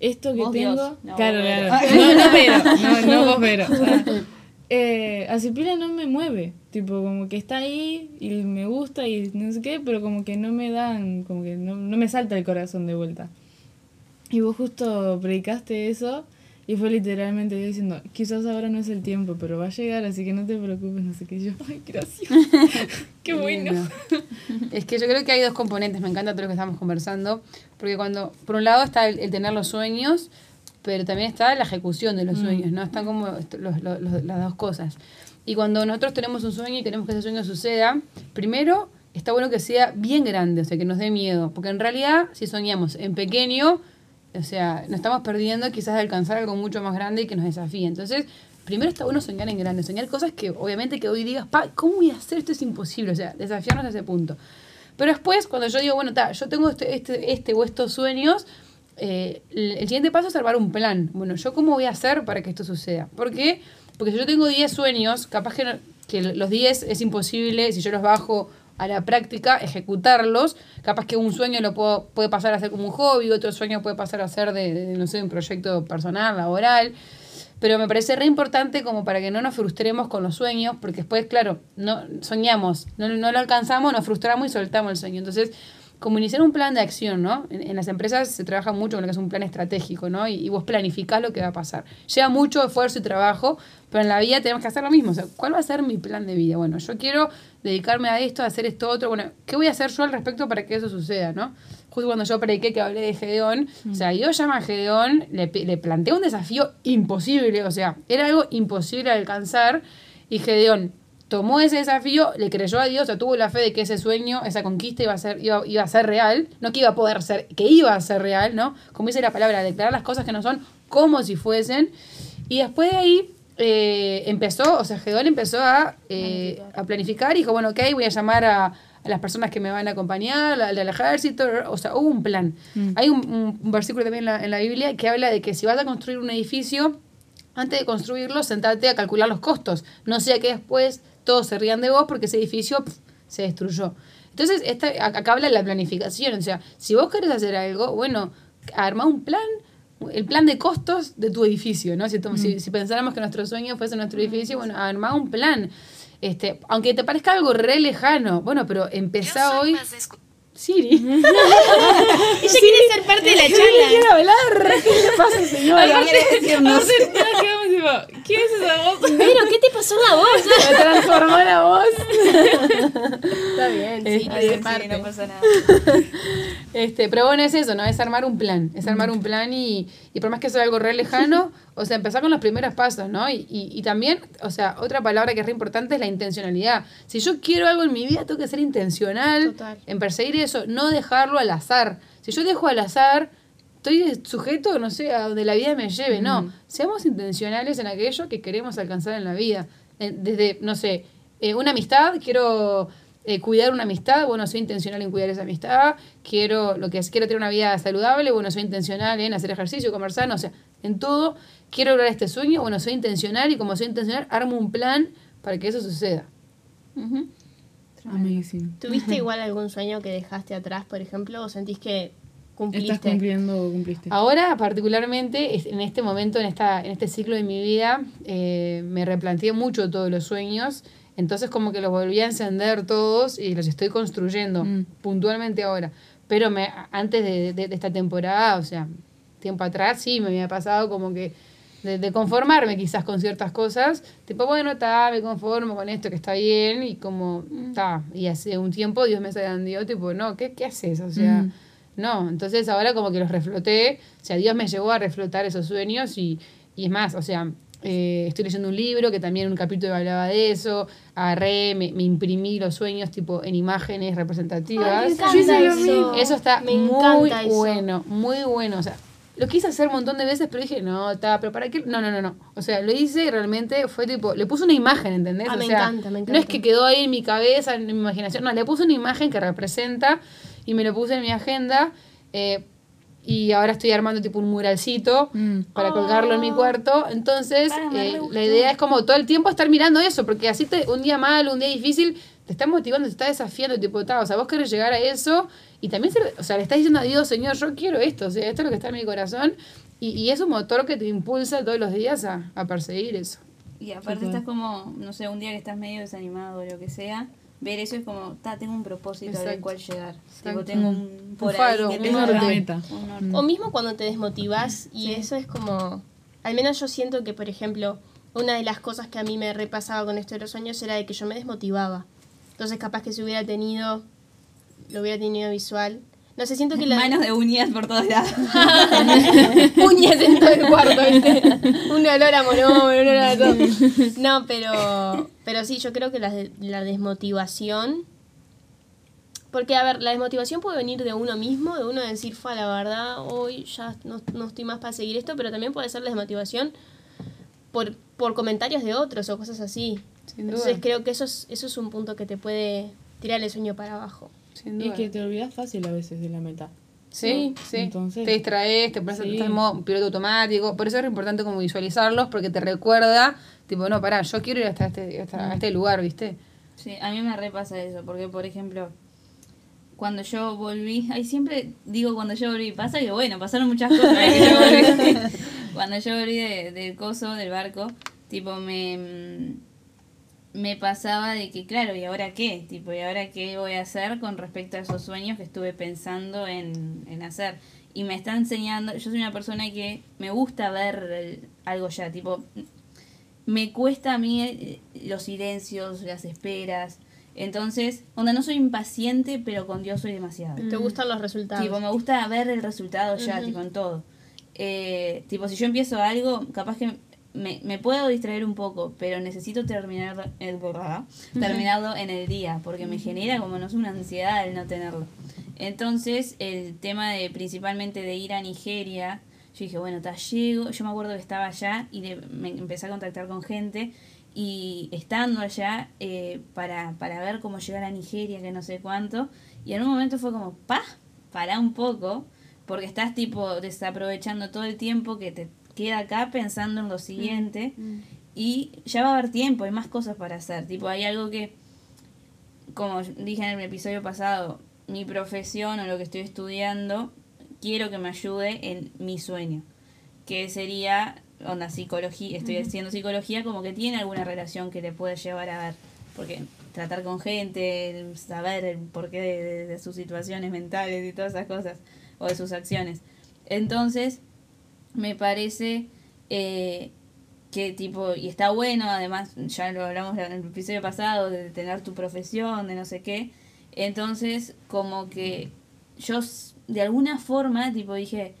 esto que Vos, tengo. Dios. No, claro, claro. No, no, pero. No, no vos, pero. Ah. Eh, así pila no me mueve. Tipo, como que está ahí y me gusta y no sé qué, pero como que no me dan, como que no, no me salta el corazón de vuelta. Y vos justo predicaste eso y fue literalmente yo diciendo, quizás ahora no es el tiempo, pero va a llegar, así que no te preocupes, no sé qué. Y yo, ay, gracias. qué bueno. Es que yo creo que hay dos componentes, me encanta todo lo que estamos conversando, porque cuando, por un lado está el, el tener los sueños, pero también está la ejecución de los sueños, ¿no? Están como est- los- los- los- las dos cosas. Y cuando nosotros tenemos un sueño y queremos que ese sueño suceda, primero está bueno que sea bien grande, o sea, que nos dé miedo, porque en realidad si soñamos en pequeño, o sea, nos estamos perdiendo quizás de alcanzar algo mucho más grande y que nos desafíe. Entonces, primero está bueno soñar en grande, soñar cosas que obviamente que hoy digas, pa, ¿cómo voy a hacer esto? Es imposible, o sea, desafiarnos a ese punto. Pero después, cuando yo digo, bueno, ta, yo tengo este, este, este o estos sueños, eh, el, siguiente paso es armar un plan. Bueno, ¿yo cómo voy a hacer para que esto suceda? ¿Por qué? Porque si yo tengo 10 sueños, capaz que, que los 10 es imposible, si yo los bajo a la práctica, ejecutarlos, capaz que un sueño lo puedo, puede pasar a ser como un hobby, otro sueño puede pasar a ser de, no sé, un proyecto personal, laboral. Pero me parece re importante como para que no nos frustremos con los sueños, porque después, claro, no soñamos, no, no lo alcanzamos, nos frustramos y soltamos el sueño. Entonces, como iniciar un plan de acción, ¿no? En, en las empresas se trabaja mucho con lo que es un plan estratégico, ¿no? Y, y vos planificás lo que va a pasar. Lleva mucho esfuerzo y trabajo, pero en la vida tenemos que hacer lo mismo. O sea, ¿cuál va a ser mi plan de vida? Bueno, yo quiero dedicarme a esto, a hacer esto otro. Bueno, ¿qué voy a hacer yo al respecto para que eso suceda, ¿no? Justo cuando yo prediqué que hablé de Gedeón, o sea, yo llama a Gedeón, le, le planteé un desafío imposible, o sea, era algo imposible de alcanzar, y Gedeón tomó ese desafío, le creyó a Dios, o sea, tuvo la fe de que ese sueño, esa conquista iba a ser, iba, iba a ser real, no que iba a poder ser, que iba a ser real, ¿no? Como dice la palabra, declarar las cosas que no son como si fuesen. Y después de ahí eh, empezó, o sea, Gedeón empezó a, eh, a planificar y dijo, bueno, ok, voy a llamar a, a las personas que me van a acompañar, al ejército, o sea, hubo un plan. Hay un, un- un versículo también en la, en la Biblia que habla de que si vas a construir un edificio, antes de construirlo, sentate a calcular los costos. No sea que después todos se rían de vos porque ese edificio se destruyó. Entonces, esta, acá habla de la planificación. O sea, si vos querés hacer algo, bueno, arma un plan, el plan de costos de tu edificio, ¿no? Si, to- si, si pensáramos que nuestro sueño fuese nuestro edificio, bueno, armá un plan. Este, aunque te parezca algo re lejano, bueno, pero empezá hoy. Siri. Ella quiere ser parte de la charla. quiero hablar. ¿Qué le pasa, señora? Aparte, quedamos tipo, ¿quién es esa voz? Pero, ¿qué te pasó la voz? Me transformó la voz. Está bien, sí, Este, no pasa nada. Este, pero bueno, es eso, ¿no? Es armar un plan. Es armar un plan y, y por más que sea algo re lejano, o sea, empezar con los primeros pasos, ¿no? Y, y, y también, o sea, otra palabra que es re importante es la intencionalidad. Si yo quiero algo en mi vida, tengo que ser intencional Total. en perseguir eso, no dejarlo al azar. Si yo dejo al azar, estoy sujeto, no sé, a donde la vida me lleve. No, seamos intencionales en aquello que queremos alcanzar en la vida. Eh, Desde, no sé, eh, una amistad, quiero eh, cuidar una amistad, bueno, soy intencional en cuidar esa amistad. Quiero, lo que es, quiero tener una vida saludable, bueno, soy intencional en hacer ejercicio, comer sano, o sea, en todo. Quiero lograr este sueño, bueno, soy intencional y como soy intencional, armo un plan para que eso suceda. Amazing. ¿Tuviste igual algún sueño que dejaste atrás, por ejemplo, o sentís que cumpliste? ¿Estás cumpliendo o cumpliste? Ahora, particularmente, en este momento, en, esta, en este ciclo de mi vida, eh, me replanteé mucho todos los sueños. Entonces, como que los volví a encender todos y los estoy construyendo Mm. puntualmente ahora. Pero me, antes de, de- de esta temporada, o sea, tiempo atrás, sí me había pasado como que de, de conformarme quizás con ciertas cosas. Tipo, bueno, está, me conformo con esto que está bien y como, está. Y hace un tiempo Dios me zarandeó, tipo, no, ¿qué, qué haces? O sea, Mm. No, entonces ahora como que los refloté, o sea, Dios me llevó a reflotar esos sueños y, y es más, o sea, eh, estoy leyendo un libro que también en un capítulo hablaba de eso, agarré, me, me imprimí los sueños tipo en imágenes representativas. Ay, me encanta Yo eso. Eso está Me muy encanta eso. bueno, muy bueno, o sea, lo quise hacer un montón de veces, pero dije, no, está, pero ¿para qué? No, no, no, no. O sea, lo hice y realmente fue tipo, le puse una imagen, ¿entendés? Ah, o me sea, encanta, me No es encanta. que quedó ahí en mi cabeza, en mi imaginación, no, le puse una imagen que representa y me lo puse en mi agenda. eh, y ahora estoy armando tipo un muralcito Mm. para colgarlo en mi cuarto. Entonces, eh, la idea es como todo el tiempo estar mirando eso, porque así te, un día malo, un día difícil, te está motivando, te está desafiando, tipo, ta, o sea, vos querés llegar a eso y también, se- o sea, le estás diciendo a Dios, Señor, yo quiero esto, o sea, esto es lo que está en mi corazón y, y es un motor que te impulsa todos los días a, a perseguir eso. Y aparte estás como, no sé, un día que estás medio desanimado o lo que sea, ver eso es como, ta, tengo un propósito al cual llegar. Tipo, tengo un por faro, ahí que un te norte. marca Meta. un norte. O mismo cuando te desmotivas y eso es como, al menos yo siento que, por ejemplo, una de las cosas que a mí me repasaba con esto de los sueños era de que yo me desmotivaba. Entonces capaz que si hubiera tenido, lo hubiera tenido visual. No sé, siento que la... Manos de uñas por todos lados. uñas en todo el cuarto, ¿viste? Un olor a monómero, un olor a todo. No, pero, pero sí, yo creo que la, la desmotivación. Porque, a ver, la desmotivación puede venir de uno mismo, de uno decir, fue la verdad, hoy ya no, no estoy más para seguir esto, pero también puede ser la desmotivación por, por comentarios de otros o cosas así. Sin duda. Entonces creo que eso es, eso es un punto que te puede tirar el sueño para abajo. Sin Y duda. que te olvidas fácil a veces de la meta. Sí, sí. Entonces- te distraes, te pones Sí. estás en modo piloto automático. Por eso es importante como visualizarlos, porque te recuerda, tipo, no, pará, yo quiero ir hasta este, hasta, a este lugar, ¿viste? Sí, a mí me repasa eso, porque por ejemplo, cuando yo volví, ay, siempre digo cuando yo volví, pasa que bueno, pasaron muchas cosas yo cuando yo volví de- del coso, del barco, tipo me mm, me pasaba de que claro, ¿y ahora qué? Tipo, ¿y ahora qué voy a hacer con respecto a esos sueños que estuve pensando en, en hacer? Y me está enseñando, yo soy una persona que me gusta ver el- algo ya, tipo, me cuesta a mí eh, los silencios, las esperas. Entonces, onda, no soy impaciente, pero con Dios soy demasiado. ¿Te gustan los resultados? Tipo, me gusta ver el resultado ya, tipo, en todo. Eh, tipo, si yo empiezo algo, capaz que me, me puedo distraer un poco, pero necesito terminar el terminarlo en el día, porque me genera como no sé una ansiedad el no tenerlo. Entonces, el tema de principalmente de ir a Nigeria, yo dije, bueno, ta, llego, yo me acuerdo que estaba allá y de- me empecé a contactar con gente y estando allá eh, para, para ver cómo llegar a Nigeria, que no sé cuánto, y en un momento fue como, pa, para un poco, porque estás tipo desaprovechando todo el tiempo que te queda acá pensando en lo siguiente y ya va a haber tiempo, hay más cosas para hacer, tipo hay algo que, como dije en el episodio pasado, mi profesión o lo que estoy estudiando, quiero que me ayude en mi sueño. que sería, onda, psicología, estoy haciendo psicología, como que tiene alguna relación que le puede llevar a ver, porque tratar con gente, el saber el porqué de, de- de sus situaciones mentales y todas esas cosas, o de sus acciones. Entonces, me parece eh, que tipo, y está bueno, además, ya lo hablamos en el episodio pasado, de tener tu profesión, de no sé qué. Entonces, como que yo de alguna forma, tipo, dije,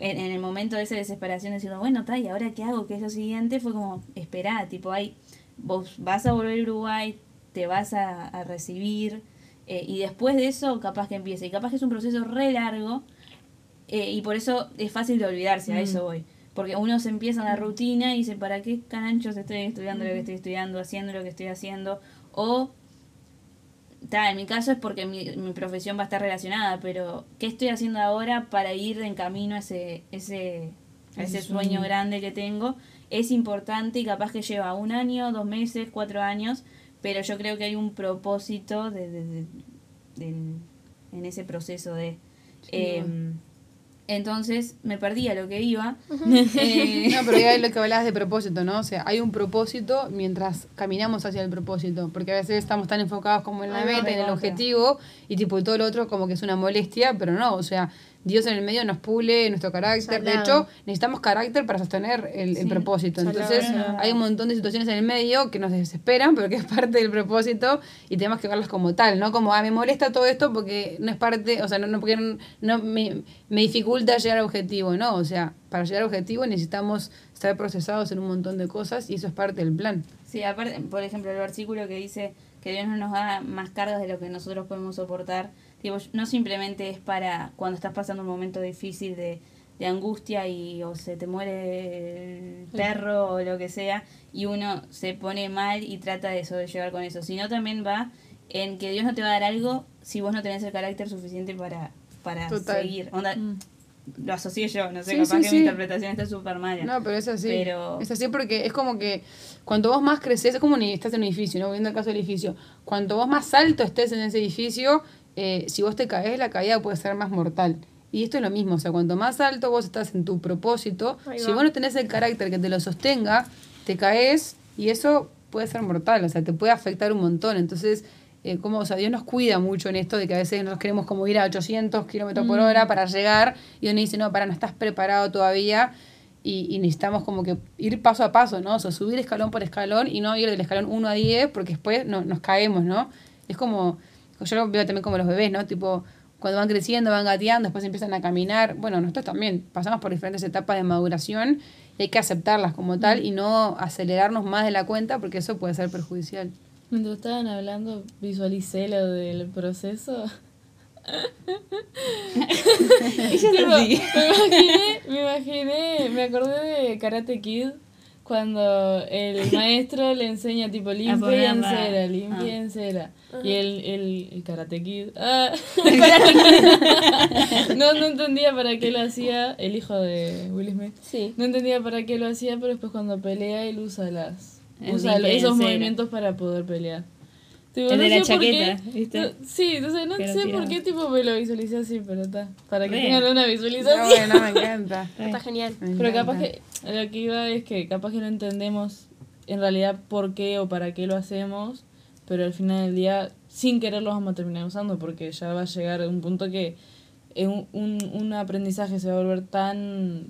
en, en el momento de esa desesperación, diciendo, bueno, está, ¿y ahora qué hago? ¿Qué es lo siguiente? Fue como, esperá, tipo, hay, vos vas a volver a Uruguay, te vas a, a recibir, eh, y después de eso, capaz que empiece. Y capaz que es un proceso re largo, eh, y por eso es fácil de olvidarse, a eso voy. Porque uno se empieza en la rutina y dice, ¿para qué cananchos estoy estudiando lo que estoy estudiando, haciendo lo que estoy haciendo? O, ta, en mi caso es porque mi, mi profesión va a estar relacionada, pero ¿qué estoy haciendo ahora para ir en camino a ese, ese, a ese sueño grande que tengo? Es importante y capaz que lleva un año, dos meses, cuatro años, pero yo creo que hay un propósito de, de- de- del- en ese proceso de... entonces me perdí a lo que iba. Eh, No, pero ya es lo que hablabas de propósito, ¿no? O sea, hay un propósito mientras caminamos hacia el propósito, porque a veces estamos tan enfocados como en la meta, en el objetivo, y tipo todo lo otro como que es una molestia, pero no, o sea, Dios en el medio nos pule nuestro carácter. De hecho, necesitamos carácter para sostener el, el propósito. Salado, Entonces, salado. hay un montón de situaciones en el medio que nos desesperan, pero que es parte del propósito y tenemos que verlas como tal, ¿no? Como, ah, me molesta todo esto porque no es parte, o sea, no, no, porque no, no me, me dificulta llegar al objetivo, ¿no? O sea, para llegar al objetivo necesitamos estar procesados en un montón de cosas y eso es parte del plan. Sí, aparte, por ejemplo, el versículo que dice que Dios no nos da más cargas de lo que nosotros podemos soportar, tipo, no simplemente es para cuando estás pasando un momento difícil de, de angustia y o se te muere el perro o lo que sea y uno se pone mal y trata de sobrellevar con eso, sino también va en que Dios no te va a dar algo si vos no tenés el carácter suficiente para, para Total. seguir. Onda, Lo asocié yo, no sé, Sí, capaz sí, que sí. mi interpretación está súper mala. No, pero es así. Pero- Es así porque es como que cuanto vos más creces, es como ni estás en un edificio, ¿no? Viendo el caso del edificio. Cuanto vos más alto estés en ese edificio, eh, si vos te caes, la caída puede ser más mortal. Y esto es lo mismo, o sea, cuanto más alto vos estás en tu propósito, si vos no tenés el carácter que te lo sostenga, te caes y eso puede ser mortal, o sea, te puede afectar un montón. Entonces, eh, como, o sea, Dios nos cuida mucho en esto de que a veces nos queremos como ir a 800 kilómetros por hora para llegar y uno dice, no, para, no estás preparado todavía y, y necesitamos como que ir paso a paso, ¿no? O sea, subir escalón por escalón y no ir del escalón 1 a 10 porque después no, nos caemos, ¿no? Es como, yo lo veo también como los bebés, ¿no? Tipo, cuando van creciendo, van gateando, después empiezan a caminar. Bueno, nosotros también pasamos por diferentes etapas de maduración y hay que aceptarlas como tal y no acelerarnos más de la cuenta porque eso puede ser perjudicial. Mientras estaban hablando, visualicé lo del proceso. Tipo, me imaginé, me imaginé, me acordé de Karate Kid cuando el maestro le enseña tipo limpia y ponerla. encera, limpia y Ah. encera. Y el, el, el Karate Kid ah, no, no entendía para qué lo hacía el hijo de Will Smith. Sí. No entendía para qué lo hacía, pero después cuando pelea él usa las usa esos movimientos para poder pelear. Tipo, El de la qué- chaqueta, ¿viste? no- sí, entonces no sé por qué tipo me lo visualicé así, pero está. Para que Re. tengan una No, visualización. bueno, me encanta. Está genial. Me Pero encanta. capaz que lo que iba es que capaz que no entendemos en realidad por qué o para qué lo hacemos, pero al final del día sin querer lo vamos a terminar usando porque ya va a llegar a un punto que es un, un, un aprendizaje se va a volver tan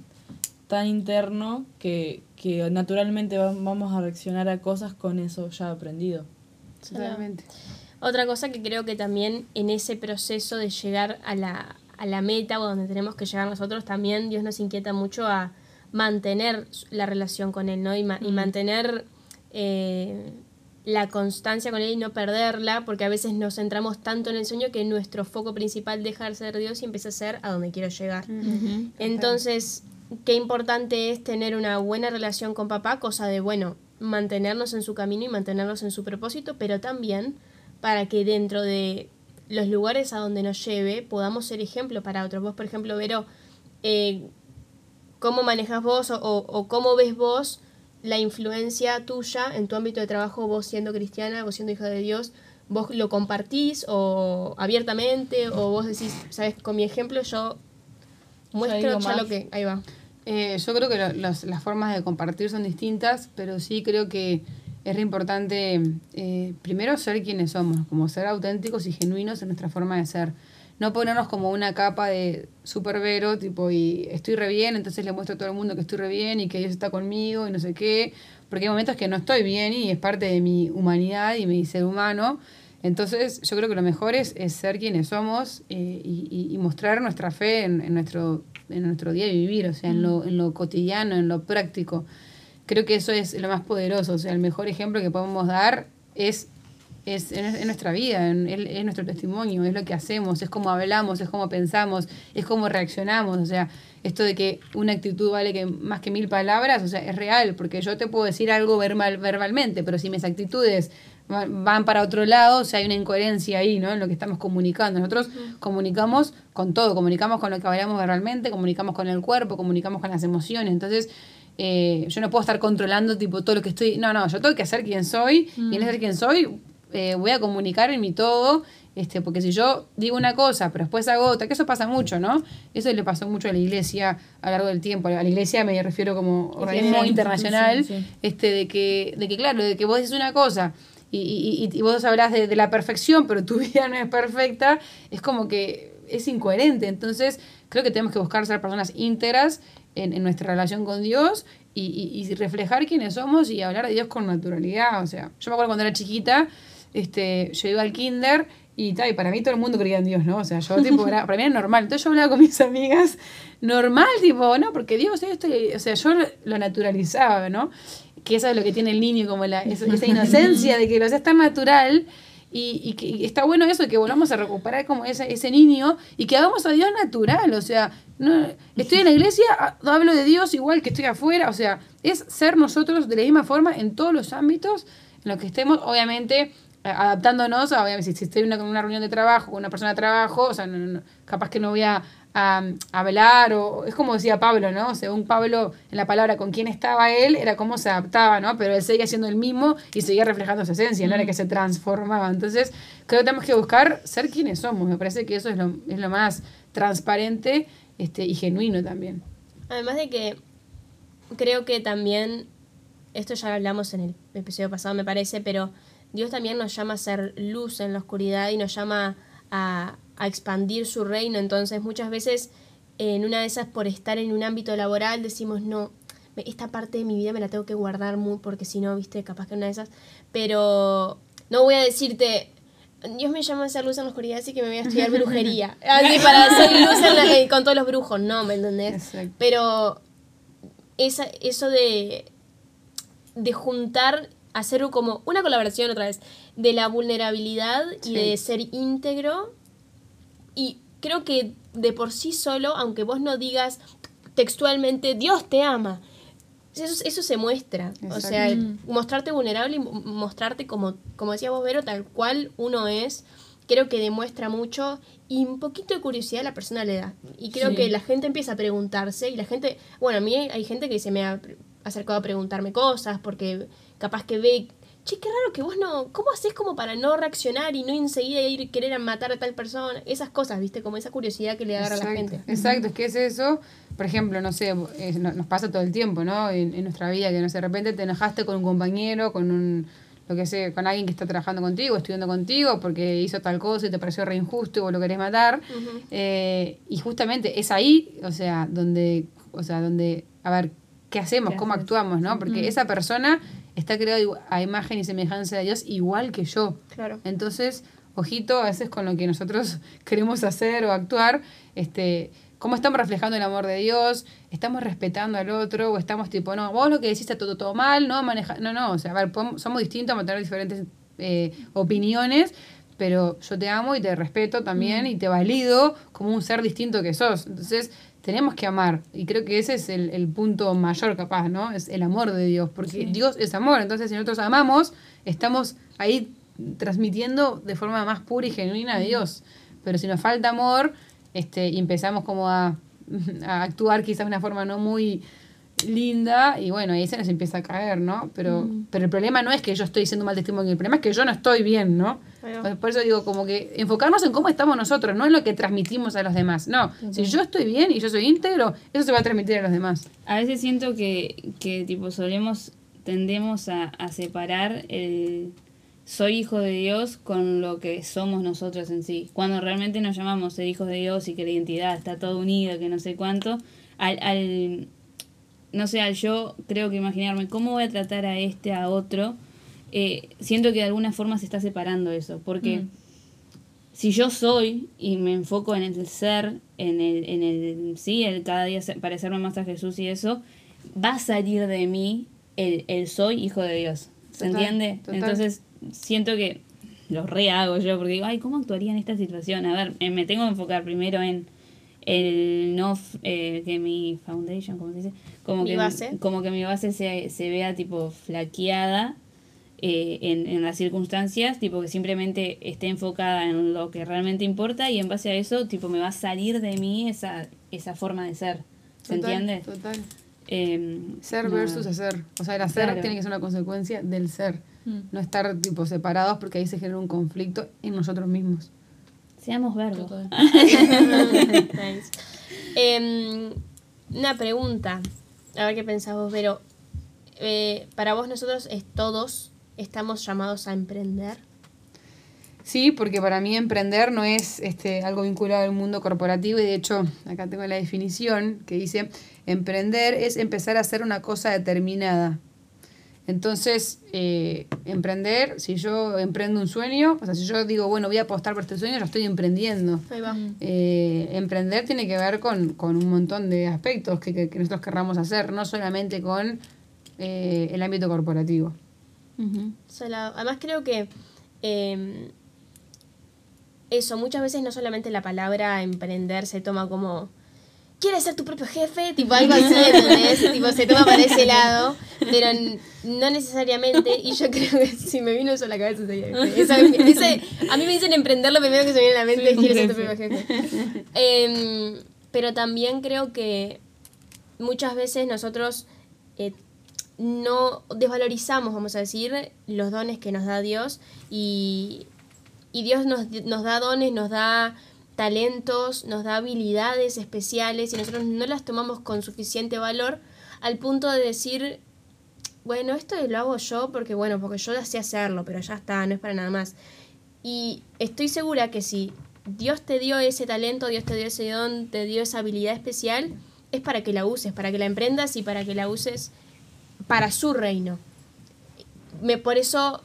tan interno que, que naturalmente va- vamos a reaccionar a cosas con eso ya aprendido. Totalmente. Otra cosa que creo que también en ese proceso de llegar a la, a la meta o donde tenemos que llegar nosotros, también Dios nos inquieta mucho a mantener la relación con Él, ¿no? Y, ma- y mantener eh, la constancia con Él y no perderla, porque a veces nos centramos tanto en el sueño que nuestro foco principal deja de ser Dios y empieza a ser a donde quiero llegar. Entonces, qué importante es tener una buena relación con papá, cosa de, bueno, mantenernos en su camino y mantenernos en su propósito, pero también para que dentro de los lugares a donde nos lleve podamos ser ejemplo para otros. Vos, por ejemplo, Vero, eh, ¿cómo manejas vos o, o- cómo ves vos la influencia tuya en tu ámbito de trabajo, vos siendo cristiana, vos siendo hija de Dios? ¿Vos lo compartís o abiertamente o vos decís, sabes, con mi ejemplo yo muestro ya lo que... Ahí va. Eh, yo creo que lo- las formas de compartir son distintas, pero sí creo que es re importante eh, primero ser quienes somos, como ser auténticos y genuinos en nuestra forma de ser. No ponernos como una capa de super vero, tipo, y estoy re bien, entonces le muestro a todo el mundo que estoy re bien y que Dios está conmigo y no sé qué, porque hay momentos que no estoy bien y es parte de mi humanidad y mi ser humano. Entonces, yo creo que lo mejor es, ser quienes somos eh, y, y- y mostrar nuestra fe en, en nuestro, en nuestro día de vivir, o sea, en lo, en lo cotidiano, en lo práctico. Creo que eso es lo más poderoso, o sea, el mejor ejemplo que podemos dar es, es, en, nuestra vida, en- es, es nuestro testimonio, es lo que hacemos, es cómo hablamos, es cómo pensamos, es cómo reaccionamos, o sea, esto de que una actitud vale que más que mil palabras, o sea, es real, porque yo te puedo decir algo verbal, verbalmente, pero si mis actitudes van para otro lado, o sea, hay una incoherencia ahí, ¿no? En lo que estamos comunicando. Nosotros comunicamos con todo, comunicamos con lo que hablamos verbalmente, comunicamos con el cuerpo, comunicamos con las emociones. Entonces, eh, yo no puedo estar controlando tipo todo lo que estoy. No, no, yo tengo que ser quien soy y en ser quien soy eh, voy a comunicar en mi todo. Este, porque si yo digo una cosa, pero después hago otra, que eso pasa mucho, ¿no? Eso le pasó mucho a la iglesia a lo largo del tiempo. A la iglesia me refiero como organismo internacional, sí, sí. este, de que, de que claro, de que vos dices una cosa y, y, y- vos hablas de, de la perfección, pero tu vida no es perfecta, es como que es incoherente. Entonces, creo que tenemos que buscar ser personas íntegras en, en nuestra relación con Dios y, y- y reflejar quiénes somos y hablar de Dios con naturalidad. O sea, yo me acuerdo cuando era chiquita, este, yo iba al kinder y, tal, y para mí todo el mundo creía en Dios, ¿no? O sea, yo tipo, era, para mí era normal. Entonces yo hablaba con mis amigas, normal, tipo, no, porque Dios esto, o sea, yo lo naturalizaba, ¿no? Que eso es lo que tiene el niño, como la, esa, esa inocencia de que lo haces tan natural. Y, y que está bueno eso, que volvamos a recuperar como ese, ese niño y que hagamos a Dios natural. O sea, no, estoy en la iglesia, hablo de Dios igual que estoy afuera. O sea, es ser nosotros de la misma forma en todos los ámbitos en los que estemos, obviamente adaptándonos obviamente, si, estoy en una, una reunión de trabajo con una persona de trabajo, o sea, no- no- capaz que no voy a, a- a hablar, o es como decía Pablo, ¿no? Según Pablo, en la palabra con quién estaba él, era cómo se adaptaba, ¿no? Pero él seguía siendo el mismo y seguía reflejando su esencia, no era que se transformaba. Entonces, creo que tenemos que buscar ser quienes somos, me parece que eso es lo, es lo más transparente este, y genuino también. Además de que creo que también, esto ya hablamos en el episodio pasado me parece, pero Dios también nos llama a ser luz en la oscuridad y nos llama a, a expandir su reino. Entonces muchas veces en una de esas por estar en un ámbito laboral decimos, no, esta parte de mi vida me la tengo que guardar muy porque si no, viste, capaz que una de esas, pero no voy a decirte... Dios me llama a ser luz en la oscuridad, así que me voy a estudiar brujería. Así para ser luz en la- eh, con todos los brujos. No, ¿me entendés? Exacto. Pero esa, eso de, de juntar, hacer como una colaboración otra vez, de la vulnerabilidad Sí. y de ser íntegro. Y creo que de por sí solo, aunque vos no digas textualmente, Dios te ama. Eso, eso se muestra. O sea, mostrarte vulnerable y mo- mostrarte como, como decía vos, Vero, tal cual uno es, creo que demuestra mucho y un poquito de curiosidad la persona le da. Y creo Sí. que la gente empieza a preguntarse y la gente, bueno, a mí hay, hay gente que se me ha acercado a preguntarme cosas porque capaz que ve, che, qué raro que vos no, ¿cómo haces como para no reaccionar y no enseguida ir y querer a matar a tal persona? Esas cosas, ¿viste? Como esa curiosidad que le agarra a la gente. Exacto, es que es eso. Por ejemplo, no sé, es- no- nos pasa todo el tiempo, ¿no? En, en nuestra vida, que no sé, de repente te enojaste con un compañero, con un, lo que sé, con alguien que está trabajando contigo, estudiando contigo, porque hizo tal cosa y te pareció re injusto y vos lo querés matar. Eh, y justamente es ahí, o sea, donde, o sea, donde, a ver, ¿qué hacemos? ¿Qué ¿Cómo actuamos? ¿no? Porque esa persona está creada igu- a imagen y semejanza de Dios igual que yo. Claro. Entonces, ojito a veces con lo que nosotros queremos hacer o actuar, este, cómo estamos reflejando el amor de Dios, estamos respetando al otro, o estamos tipo, no, vos lo que decís está todo, todo mal, no maneja, no, no, o sea, a ver, podemos- somos distintos, vamos a tener diferentes eh, opiniones, pero yo te amo y te respeto también y te valido como un ser distinto que sos. Entonces, tenemos que amar. Y creo que ese es el, el punto mayor capaz, ¿no? Es el amor de Dios, porque Dios es amor. Entonces, si nosotros amamos, estamos ahí transmitiendo de forma más pura y genuina a Dios. Pero si nos falta amor, este, y empezamos como a, a actuar quizás de una forma no muy linda y bueno, ahí se nos empieza a caer, ¿no? Pero, pero el problema no es que yo estoy diciendo mal testimonio, el problema es que yo no estoy bien, ¿no? Por- eso digo, como que enfocarnos en cómo estamos nosotros, no en lo que transmitimos a los demás. No, si yo estoy bien y yo soy íntegro, eso se va a transmitir a los demás. A veces siento que, que tipo solemos, tendemos a, a separar el soy hijo de Dios con lo que somos nosotros en sí. Cuando realmente nos llamamos ser hijos de Dios y que la identidad está todo unida, que no sé cuánto, al, al no sé, yo creo que imaginarme cómo voy a tratar a este, a otro, eh, siento que de alguna forma se está separando eso, porque si yo soy y me enfoco en el ser, en el, en el sí, el cada día parecerme más a Jesús y eso, va a salir de mí el, el soy hijo de Dios. ¿Se Total, entiende? total. Entonces siento que lo rehago yo, porque digo, ay, ¿cómo actuaría en esta situación? A ver, eh, me tengo que enfocar primero en el no, eh, que mi foundation, ¿cómo se dice? Como Mi que, base. Como que mi base se, se vea tipo flaqueada eh, en, en las circunstancias, tipo que simplemente esté enfocada en lo que realmente importa y en base a eso, tipo, me va a salir de mí esa, esa forma de ser. ¿Se Total, entiende? Total. Eh, Ser versus hacer. O sea, el hacer Claro. tiene que ser una consecuencia del ser. Mm. No estar tipo separados porque ahí se genera un conflicto en nosotros mismos. Seamos verbos. Total. Nice. Em, una pregunta. A ver qué pensás vos, pero eh, para vos nosotros es todos estamos llamados a emprender. Sí, porque para mí emprender no es este, algo vinculado al mundo corporativo y de hecho acá tengo la definición que dice, emprender es empezar a hacer una cosa determinada. Entonces, eh, emprender, si yo emprendo un sueño, o sea, si yo digo, bueno, voy a apostar por este sueño, lo estoy emprendiendo. Ahí va. Eh, emprender tiene que ver con, con un montón de aspectos que, que- que nosotros querramos hacer, no solamente con eh, el ámbito corporativo. Además creo que eh, eso, muchas veces no solamente la palabra emprender se toma como ¿Quieres ser tu propio jefe? Tipo algo así, ¿entendés? tipo se toma para ese lado, pero no necesariamente. Y yo creo que si me vino eso a la cabeza sería. Esa- a mí me dicen emprender, lo primero que se viene a la mente es quiero ser tu propio jefe. Em, pero también creo que muchas veces nosotros eh, no desvalorizamos, vamos a decir, los dones que nos da Dios y, y Dios nos, nos da dones, nos da talentos, nos da habilidades especiales y nosotros no las tomamos con suficiente valor al punto de decir, bueno, esto lo hago yo porque, bueno, porque yo sé hacerlo, pero ya está, no es para nada más. Y estoy segura que si Dios te dio ese talento, Dios te dio ese don, te dio esa habilidad especial, es para que la uses, para que la emprendas y para que la uses para su reino. Me, por eso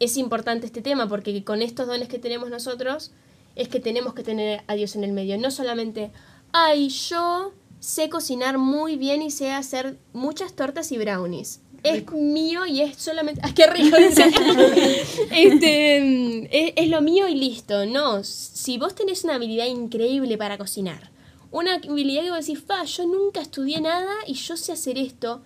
es importante este tema, porque con estos dones que tenemos nosotros, es que tenemos que tener a Dios en el medio. No solamente, ay, yo sé cocinar muy bien y sé hacer muchas tortas y brownies. Es mío y es solamente. ¡Ah, qué rico! este, mm, es, es lo mío y listo. No, si vos tenés una habilidad increíble para cocinar, una habilidad que vos decís, fa, yo nunca estudié nada y yo sé hacer esto.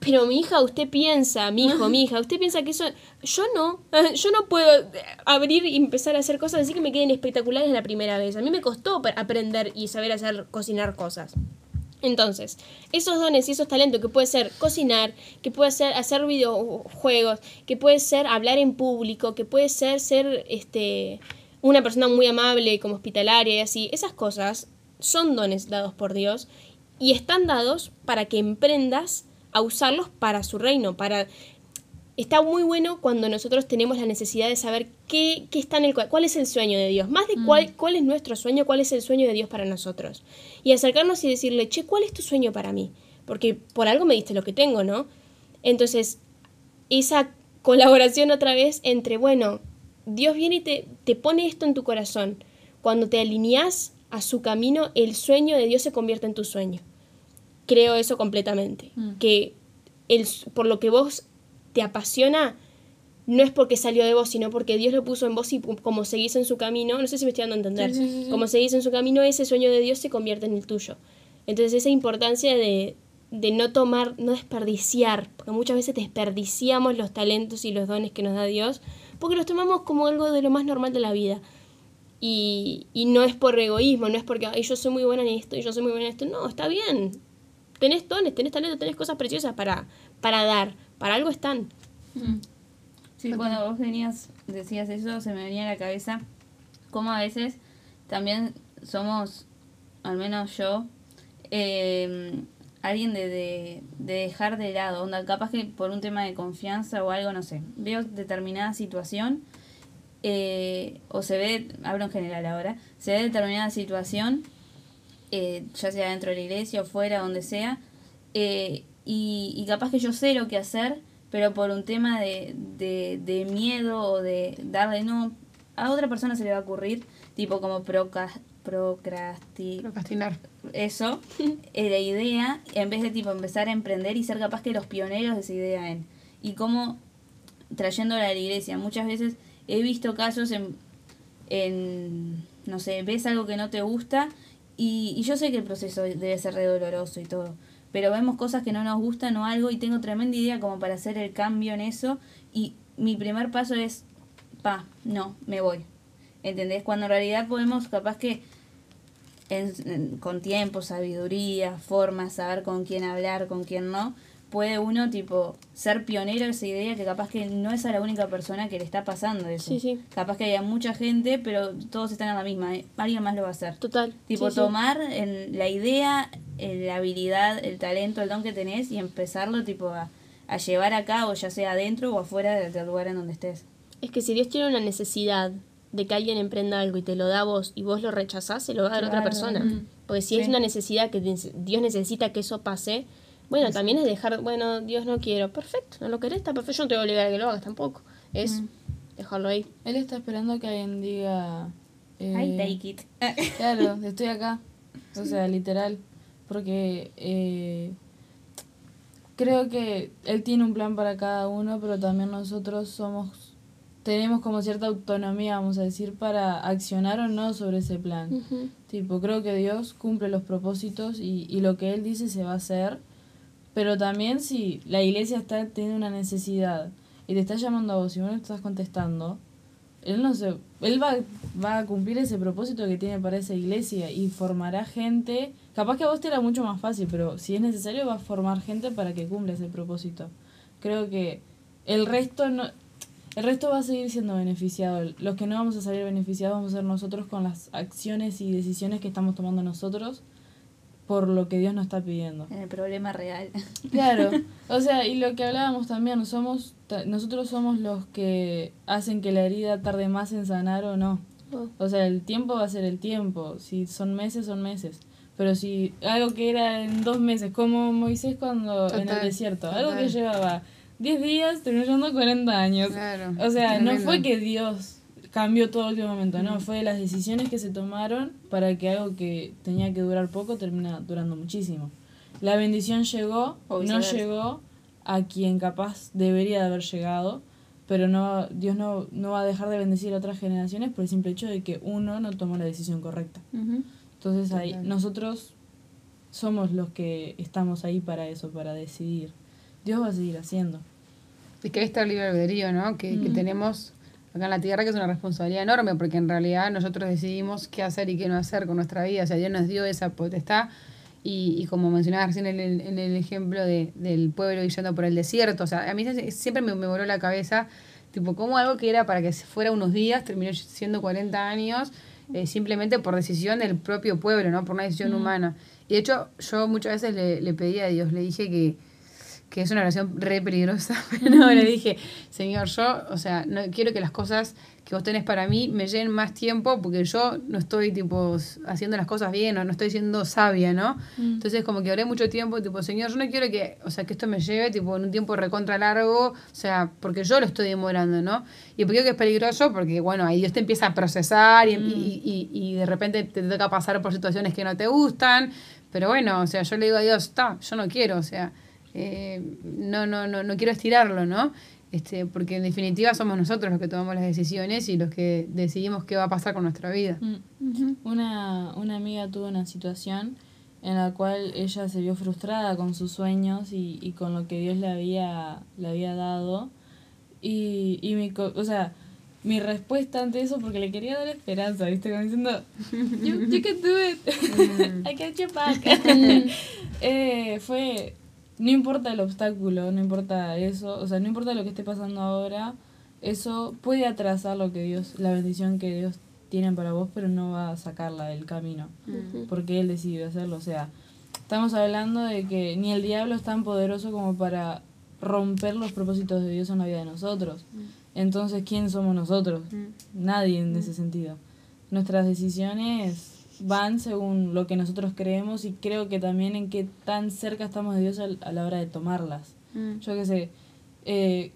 Pero mi hija, usted piensa, mi hijo, mi hija, usted piensa que eso. Yo no. Yo no puedo abrir y empezar a hacer cosas así que me queden espectaculares la primera vez. A mí me costó aprender y saber hacer, cocinar cosas. Entonces, esos dones y esos talentos que puede ser cocinar, que puede ser hacer videojuegos, que puede ser hablar en público, que puede ser ser este una persona muy amable como hospitalaria y así, esas cosas son dones dados por Dios y están dados para que emprendas a usarlos para su reino, para está muy bueno cuando nosotros tenemos la necesidad de saber qué, qué está en el cuál es el sueño de Dios, más de cuál, cuál es nuestro sueño, cuál es el sueño de Dios para nosotros. Y acercarnos y decirle, che, ¿cuál es tu sueño para mí? Porque por algo me diste lo que tengo, ¿no? Entonces, esa colaboración otra vez entre, bueno, Dios viene y te, te pone esto en tu corazón. Cuando te alineas a su camino, el sueño de Dios se convierte en tu sueño. Creo eso completamente. Que el, por lo que vos te apasiona, no es porque salió de vos, sino porque Dios lo puso en vos y como seguís en su camino, no sé si me estoy dando a entender, Sí, sí, sí, sí. como seguís en su camino, ese sueño de Dios se convierte en el tuyo. Entonces esa importancia de, de no tomar, no desperdiciar, porque muchas veces desperdiciamos los talentos y los dones que nos da Dios, porque los tomamos como algo de lo más normal de la vida. Y, y no es por egoísmo, no es porque "Ay, yo soy muy buena en esto y yo soy muy buena en esto. No, está bien. Tenés dones, tenés talento, tenés cosas preciosas para, para dar, para algo están. Sí, cuando vos venías, decías eso, se me venía a la cabeza cómo a veces también somos, al menos yo, eh, alguien de, de, de dejar de lado, onda, capaz que por un tema de confianza o algo, no sé, veo determinada situación eh, o se ve, hablo en general ahora, se ve determinada situación, eh, ya sea dentro de la iglesia o fuera, donde sea, eh, y, y capaz que yo sé lo que hacer, pero por un tema de, de, de miedo o de darle, no, a otra persona se le va a ocurrir, tipo como proca, procrasti, Procrastinar. eso, eh, la idea, en vez de tipo empezar a emprender y ser capaz que los pioneros de esa idea en. Y cómo trayéndola a la iglesia, muchas veces he visto casos en, en no sé, ves algo que no te gusta y, y yo sé que el proceso debe ser re doloroso y todo, pero vemos cosas que no nos gustan o algo y tengo tremenda idea como para hacer el cambio en eso y mi primer paso es, pa, no, me voy. ¿Entendés? Cuando en realidad podemos capaz que en- en- con tiempo, sabiduría, formas, saber con quién hablar, con quién no, puede uno tipo ser pionero de esa idea que capaz que no es a la única persona que le está pasando eso. Sí, sí. Capaz que haya mucha gente, pero todos están en la misma, eh, alguien más lo va a hacer. Total. Tipo, Sí, tomar en la idea, la habilidad, el talento, el don que tenés y empezarlo tipo a, a llevar a cabo, ya sea adentro o afuera del, del lugar en donde estés. Es que si Dios tiene una necesidad de que alguien emprenda algo y te lo da a vos y vos lo rechazás, se lo va a dar otra persona. Porque si es una necesidad que Dios necesita que eso pase, bueno, también es dejar, bueno, Dios no quiero, perfecto, no lo querés, está perfecto, yo no te voy a obligar a que lo hagas tampoco. Es dejarlo ahí. Él está esperando que alguien diga... eh, I take it. Claro, estoy acá. O sea, literal. Porque eh, creo que él tiene un plan para cada uno, pero también nosotros somos tenemos como cierta autonomía, vamos a decir, para accionar o no sobre ese plan. Ujú. Tipo, creo que Dios cumple los propósitos y, y lo que Él dice se va a hacer. Pero también si la iglesia está teniendo una necesidad y te está llamando a vos y vos no estás contestando, Él no se, Él va, va a cumplir ese propósito que tiene para esa iglesia y formará gente. Capaz que a vos te era mucho más fácil, pero si es necesario va a formar gente para que cumpla ese propósito. Creo que el resto no, el resto va a seguir siendo beneficiado. Los que no vamos a salir beneficiados vamos a ser nosotros con las acciones y decisiones que estamos tomando nosotros por lo que Dios nos está pidiendo. En el problema real. Claro, o sea, y lo que hablábamos también, somos ta- nosotros somos los que hacen que la herida tarde más en sanar o no. Oh. O sea, el tiempo va a ser el tiempo, si son meses, son meses. Pero si algo que era en dos meses, como Moisés cuando en el Total, desierto, algo que llevaba 10 días, terminó llevando 40 años. Claro. O sea, no fue que Dios cambió todo momento, no, fue las decisiones que se tomaron para que algo que tenía que durar poco termina durando muchísimo. La bendición llegó, O no llegó a quien capaz debería de haber llegado, pero no Dios no, no va a dejar de bendecir a otras generaciones por el simple hecho de que uno no tomó la decisión correcta. Entonces ahí nosotros somos los que estamos ahí para eso, para decidir. Dios va a seguir haciendo. Y que ahí está el libre albedrío, ¿no? Que, que tenemos acá en la tierra, que es una responsabilidad enorme, porque en realidad nosotros decidimos qué hacer y qué no hacer con nuestra vida. O sea, Dios nos dio esa potestad. Y, y como mencionabas recién en el, en el ejemplo de, del pueblo yendo por el desierto, o sea, a mí siempre me, me voló la cabeza, tipo, como algo que era para que se fuera unos días, terminó siendo 40 años, eh, simplemente por decisión del propio pueblo, ¿no? Por una decisión humana. Y de hecho, yo muchas veces le, le pedí a Dios, le dije que, que es una oración re peligrosa, pero no, le dije, Señor, yo, o sea, no quiero que las cosas que vos tenés para mí me lleven más tiempo porque yo no estoy, tipo, haciendo las cosas bien o no estoy siendo sabia, ¿no? Entonces, como que oré mucho tiempo, tipo, Señor, yo no quiero que, o sea, que esto me lleve, tipo, en un tiempo recontra largo, o sea, porque yo lo estoy demorando, ¿no? Y porque creo que es peligroso porque, bueno, ahí Dios te empieza a procesar y, y, y, y de repente te toca pasar por situaciones que no te gustan, pero bueno, o sea, yo le digo a Dios, está, yo no quiero, o sea, eh, no, no, no, no quiero estirarlo, ¿no? Este, porque en definitiva somos nosotros los que tomamos las decisiones y los que decidimos qué va a pasar con nuestra vida. Mm. Una, una amiga tuvo una situación en la cual ella se vio frustrada con sus sueños y, y con lo que Dios le había, le había dado. Y, y mi, co- o sea, mi respuesta ante eso, porque le quería dar esperanza, ¿viste? Como diciendo, you, you can do it, I got your back. eh, fue, no importa el obstáculo, no importa eso, o sea, no importa lo que esté pasando ahora, eso puede atrasar lo que Dios, la bendición que Dios tiene para vos, pero no va a sacarla del camino, porque Él decidió hacerlo. O sea, estamos hablando de que ni el diablo es tan poderoso como para romper los propósitos de Dios en la vida de nosotros. Entonces, ¿quién somos nosotros? Nadie en ese sentido. Nuestras decisiones van según lo que nosotros creemos y creo que también en qué tan cerca estamos de Dios al- a, la hora de tomarlas. Yo qué sé, eh,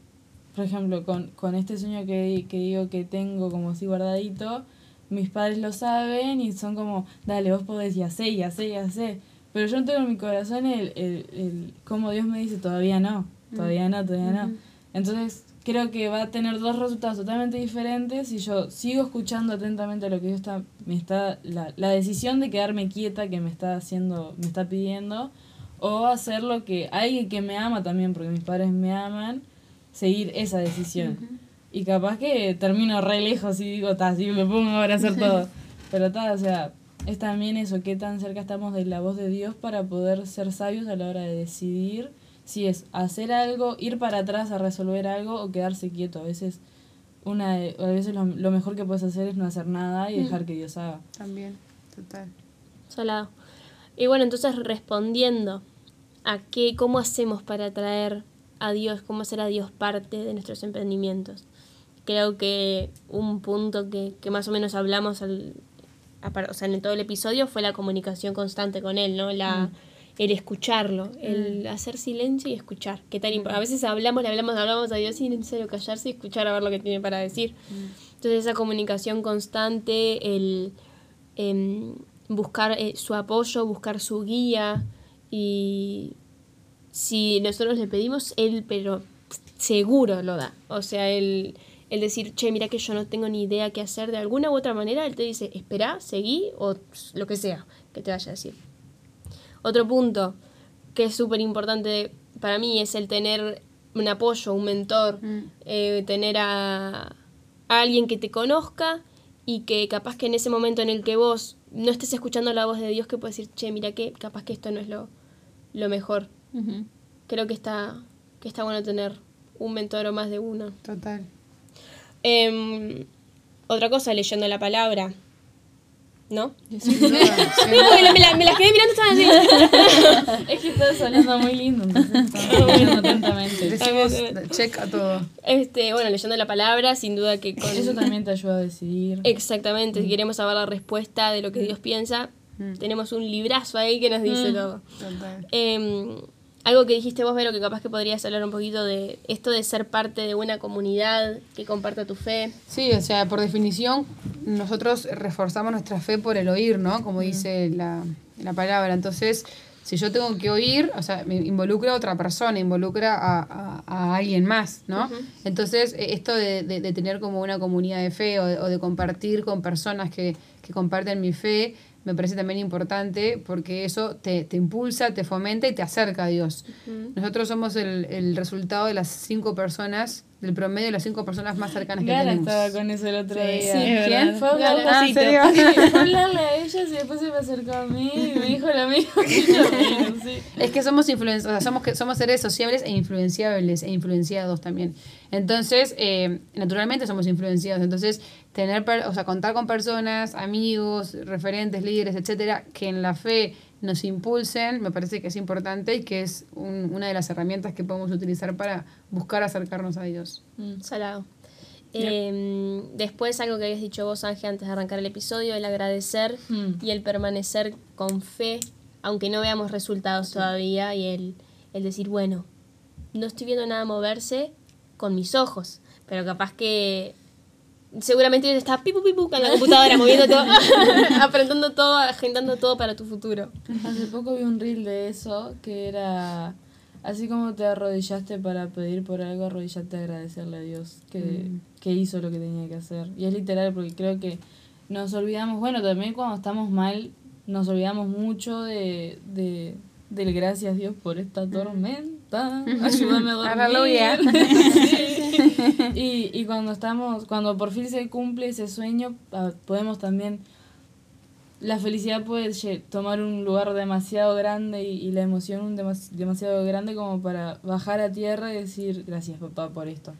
por ejemplo, con, con este sueño que, que digo que tengo como así guardadito, mis padres lo saben y son como, dale, vos podés, ya sé, ya sé, ya sé. Pero yo no tengo en mi corazón el, el, el como Dios me dice, todavía no, todavía no, todavía no. Entonces creo que va a tener dos resultados totalmente diferentes si yo sigo escuchando atentamente lo que Dios está, me está, la, la decisión de quedarme quieta que me está haciendo, me está pidiendo, o hacer lo que alguien que me ama también, porque mis padres me aman, seguir esa decisión. Y capaz que termino re lejos y digo, ta, sí, me pongo ahora a hacer todo. Pero ta, o sea, es también eso, qué tan cerca estamos de la voz de Dios para poder ser sabios a la hora de decidir si es hacer algo, ir para atrás a resolver algo o quedarse quieto. A veces, una de- a veces lo, lo mejor que puedes hacer es no hacer nada y dejar que Dios haga. También, total. Salado. Y bueno, entonces respondiendo a qué, cómo hacemos para traer a Dios, cómo hacer a Dios parte de nuestros emprendimientos. Creo que un punto que, que más o menos hablamos al, a par- o sea, en todo el episodio fue la comunicación constante con Él, ¿no? La, El escucharlo, el hacer silencio y escuchar. Que tan imp- a veces hablamos, le hablamos, hablamos a Dios y es necesario callarse y escuchar a ver lo que tiene para decir. Entonces esa comunicación constante, el em, buscar eh, su apoyo, buscar su guía y si nosotros le pedimos, él pero seguro lo da. O sea, el, el decir, che, mira que yo no tengo ni idea qué hacer de alguna u otra manera, él te dice, espera, seguí o lo que sea que te vaya a decir. Otro punto que es súper importante para mí es el tener un apoyo, un mentor, eh, tener a, a alguien que te conozca y que capaz que en ese momento en el que vos no estés escuchando la voz de Dios que puede decir, che, mira que capaz que esto no es lo, lo mejor. Creo que está, que está bueno tener un mentor o más de uno. Total. Em, otra cosa, leyendo la palabra. ¿No? Sin Me, la, me la- me la quedé mirando, estaban así. Es que estás hablando muy lindo, entonces escuchando atentamente. Decimos check a todo. Este, bueno, leyendo la palabra, sin duda que con Eso también te ayuda a decidir. Exactamente, si queremos saber la respuesta de lo que Dios piensa, tenemos un librazo ahí que nos dice todo. Total. Eh, algo que dijiste vos, Vero, que capaz que podrías hablar un poquito de esto de ser parte de una comunidad que comparta tu fe. Sí, o sea, por definición, nosotros reforzamos nuestra fe por el oír, ¿no? Como dice la, la palabra. Entonces, si yo tengo que oír, o sea, me involucra a otra persona, involucra a, a- a alguien más, ¿no? Entonces, eh, esto de, de- de tener como una comunidad de fe o de, o de compartir con personas que, que comparten mi fe, me parece también importante porque eso te, te impulsa, te fomenta y te acerca a Dios. Nosotros somos el, el resultado de las cinco personas, del promedio de las cinco personas más cercanas que tenemos. estaba con eso el otro Sí, día. sí, Es ¿quién? verdad. Fue Ah, fue a hablarle a ellas y después se me acercó a mí y me dijo lo mismo que yo. Bueno, sí. Es que somos influenciados, o sea, somos, que, somos seres sociables e influenciables e influenciados también. Entonces, eh, naturalmente somos influenciados. Entonces, tener, o sea, contar con personas, amigos, referentes, líderes, etcétera, que en la fe nos impulsen, me parece que es importante y que es un- una de las herramientas que podemos utilizar para buscar acercarnos a Dios. Salado. Eh, después, algo que habías dicho vos, Ángel, antes de arrancar el episodio, el agradecer Mm. y el permanecer con fe, aunque no veamos resultados todavía, y el, el decir, bueno, no estoy viendo nada moverse con mis ojos, pero capaz que seguramente Dios está pipu pipu con la computadora moviendo todo, aprendiendo todo, agendando todo para tu futuro. Hace poco vi un reel de eso que era así como te arrodillaste para pedir por algo, arrodillate a agradecerle a Dios que, que hizo lo que tenía que hacer. Y es literal porque creo que nos olvidamos, bueno, también cuando estamos mal, nos olvidamos mucho de, de del gracias Dios por esta tormenta, ayúdame a dormir. Aleluya. Y, y cuando estamos, cuando por fin se cumple ese sueño, ah, podemos también la felicidad puede tomar un lugar demasiado grande y, y la emoción un demas- demasiado grande como para bajar a tierra y decir gracias papá por esto.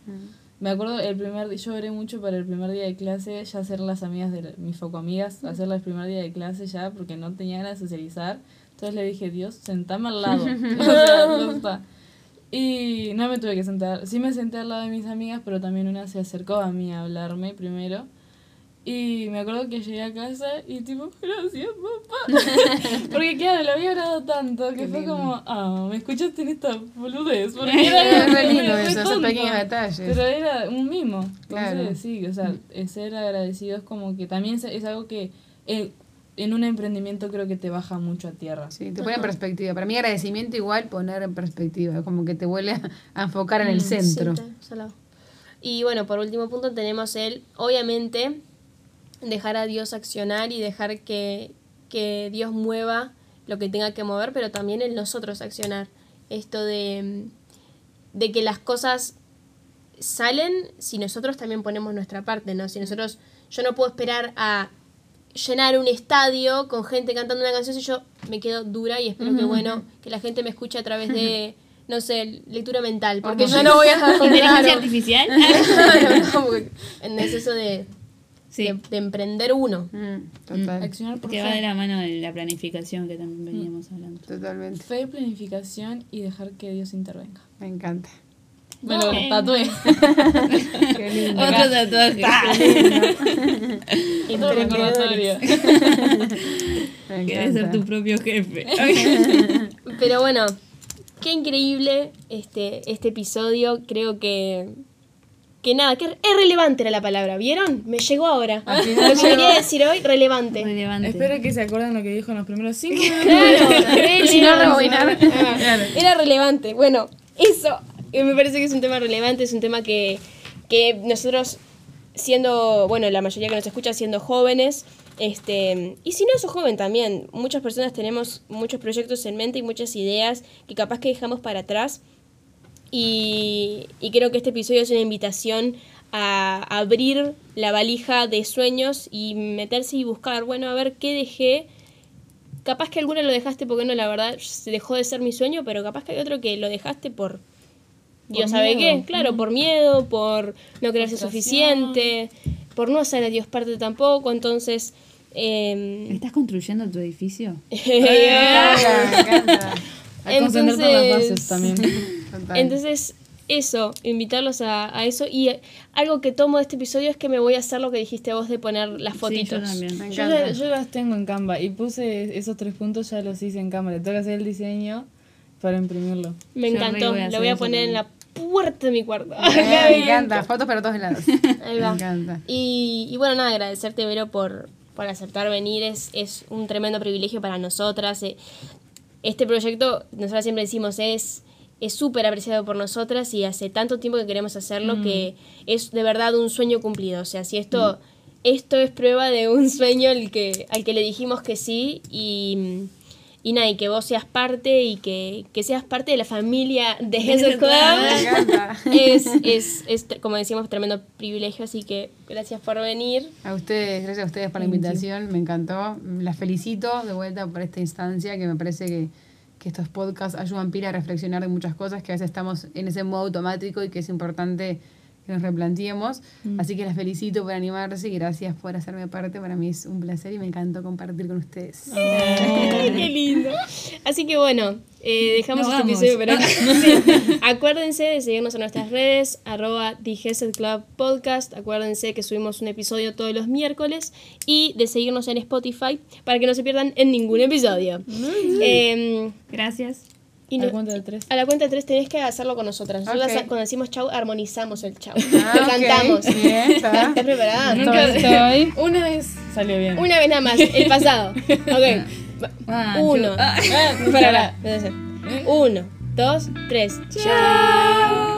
Me acuerdo el primer yo oré mucho para el primer día de clase, ya hacer las amigas de la- mis foco amigas, hacerlas el primer día de clase ya porque no tenía ganas de socializar. Entonces le dije, Dios, sentame al lado. o sea, no está. Y no me tuve que sentar. Sí me senté al lado de mis amigas, pero también una se acercó a mí a hablarme primero. Y me acuerdo que llegué a casa y tipo, gracias papá. Porque claro, lo había orado tanto que fue como, ah, me escuchaste en esta boludez. Porque era lindo eso, esos pequeños detalles. Pero era un mimo. Entonces, Claro. sí, o sea, ser agradecido es como que también es- es algo que eh, en un emprendimiento creo que te baja mucho a tierra. Sí, te pone en perspectiva. Para mí agradecimiento igual poner en perspectiva, como que te vuelve a, a enfocar en el centro. Sí, está. Y bueno, por último punto tenemos el, obviamente, dejar a Dios accionar y dejar que, que Dios mueva lo que tenga que mover, pero también el nosotros accionar. Esto de, de que las cosas salen si nosotros también ponemos nuestra parte, ¿no? Si nosotros, yo no puedo esperar a llenar un estadio con gente cantando una canción si yo me quedo dura y espero que bueno, que la gente me escuche a través de no sé, lectura mental, porque yo no voy a Inteligencia artificial. No, es eso de, Sí. de, de emprender uno. Mm, total, Accionar por Que va de la mano de la planificación que también veníamos hablando. totalmente. Fe, planificación y dejar que Dios intervenga. Me encanta. Me lo tatué. Qué lindo. Otro tatuaje. Otro recordatorio. Me Querés ser encanta. tu propio jefe. Pero bueno, qué increíble este, este episodio. Creo que. Que nada, que es relevante era la palabra, ¿vieron? Me llegó ahora. Lo que quería decir hoy, relevante. Relevante. Espero que se acuerden lo que dijo en los primeros cinco minutos. Claro, relevante. Si no, rebobinar. Ah, Era relevante. Bueno, eso eh, me parece que es un tema relevante, es un tema que, que nosotros, siendo, bueno, la mayoría que nos escucha siendo jóvenes, este, y si no sos joven también, muchas personas tenemos muchos proyectos en mente y muchas ideas que capaz que dejamos para atrás. Y, y creo que este episodio es una invitación a abrir la valija de sueños y meterse y buscar, bueno, a ver qué dejé. Capaz que alguno lo dejaste porque no, la verdad, dejó de ser mi sueño, pero capaz que hay otro que lo dejaste por... Dios sabe miedo. qué, claro, por miedo, por no creerse suficiente, por no hacer a Dios parte tampoco, entonces... em, ¿Estás construyendo tu edificio? Hay que las Entonces- bases también. Total. Entonces, eso, invitarlos a, a eso. Y algo que tomo de este episodio es que me voy a hacer lo que dijiste vos de poner las Sí, fotitos. yo también. Me Yo, las tengo en Canva y puse esos tres puntos, ya los hice en Canva. Le toca hacer el diseño para imprimirlo. Me Yo encantó. voy a lo voy a poner en la. Puerta de mi cuarto. Me encanta. Fotos para todos lados. Ahí va. Me encanta. Y, y bueno, nada, agradecerte, Vero, por, por aceptar venir. Es, es un tremendo privilegio para nosotras. Eh, Este proyecto, nosotras siempre decimos, es es súper apreciado por nosotras y hace tanto tiempo que queremos hacerlo que es de verdad un sueño cumplido. O sea, si esto, esto es prueba de un sueño al que, al que le dijimos que sí y, y nada, y que vos seas parte y que, que seas parte de la familia de Jesús Club Me encanta. es, es, es, como decíamos, tremendo privilegio, así que gracias por venir. A ustedes, gracias a ustedes por la invitación, me encantó. Las felicito de vuelta por esta instancia que me parece que, que estos podcasts ayudan pila a reflexionar de muchas cosas que a veces estamos en ese modo automático y que es importante que nos replanteemos. Así que las felicito por animarse y gracias por hacerme parte. Para mí es un placer y me encantó compartir con ustedes. Qué lindo. Así que bueno, eh, dejamos Nos este vamos. episodio por acá. Sí. Acuérdense de seguirnos en nuestras redes, arroba Club Podcast. Acuérdense que subimos un episodio todos los miércoles y de seguirnos en Spotify para que no se pierdan en ningún episodio. Em, Gracias. Y A la cuenta de tres. a la cuenta de tres tenés que hacerlo con nosotras. Nosotras cuando decimos chau, armonizamos el chau. Ah, ok. Cantamos. Bien, está. ¿Estás preparada? Nunca estoy. Una vez salió bien. Una vez nada más, el pasado. Ok. Ah, Uno. ah. Para, para. Uno, dos, tres. Chao.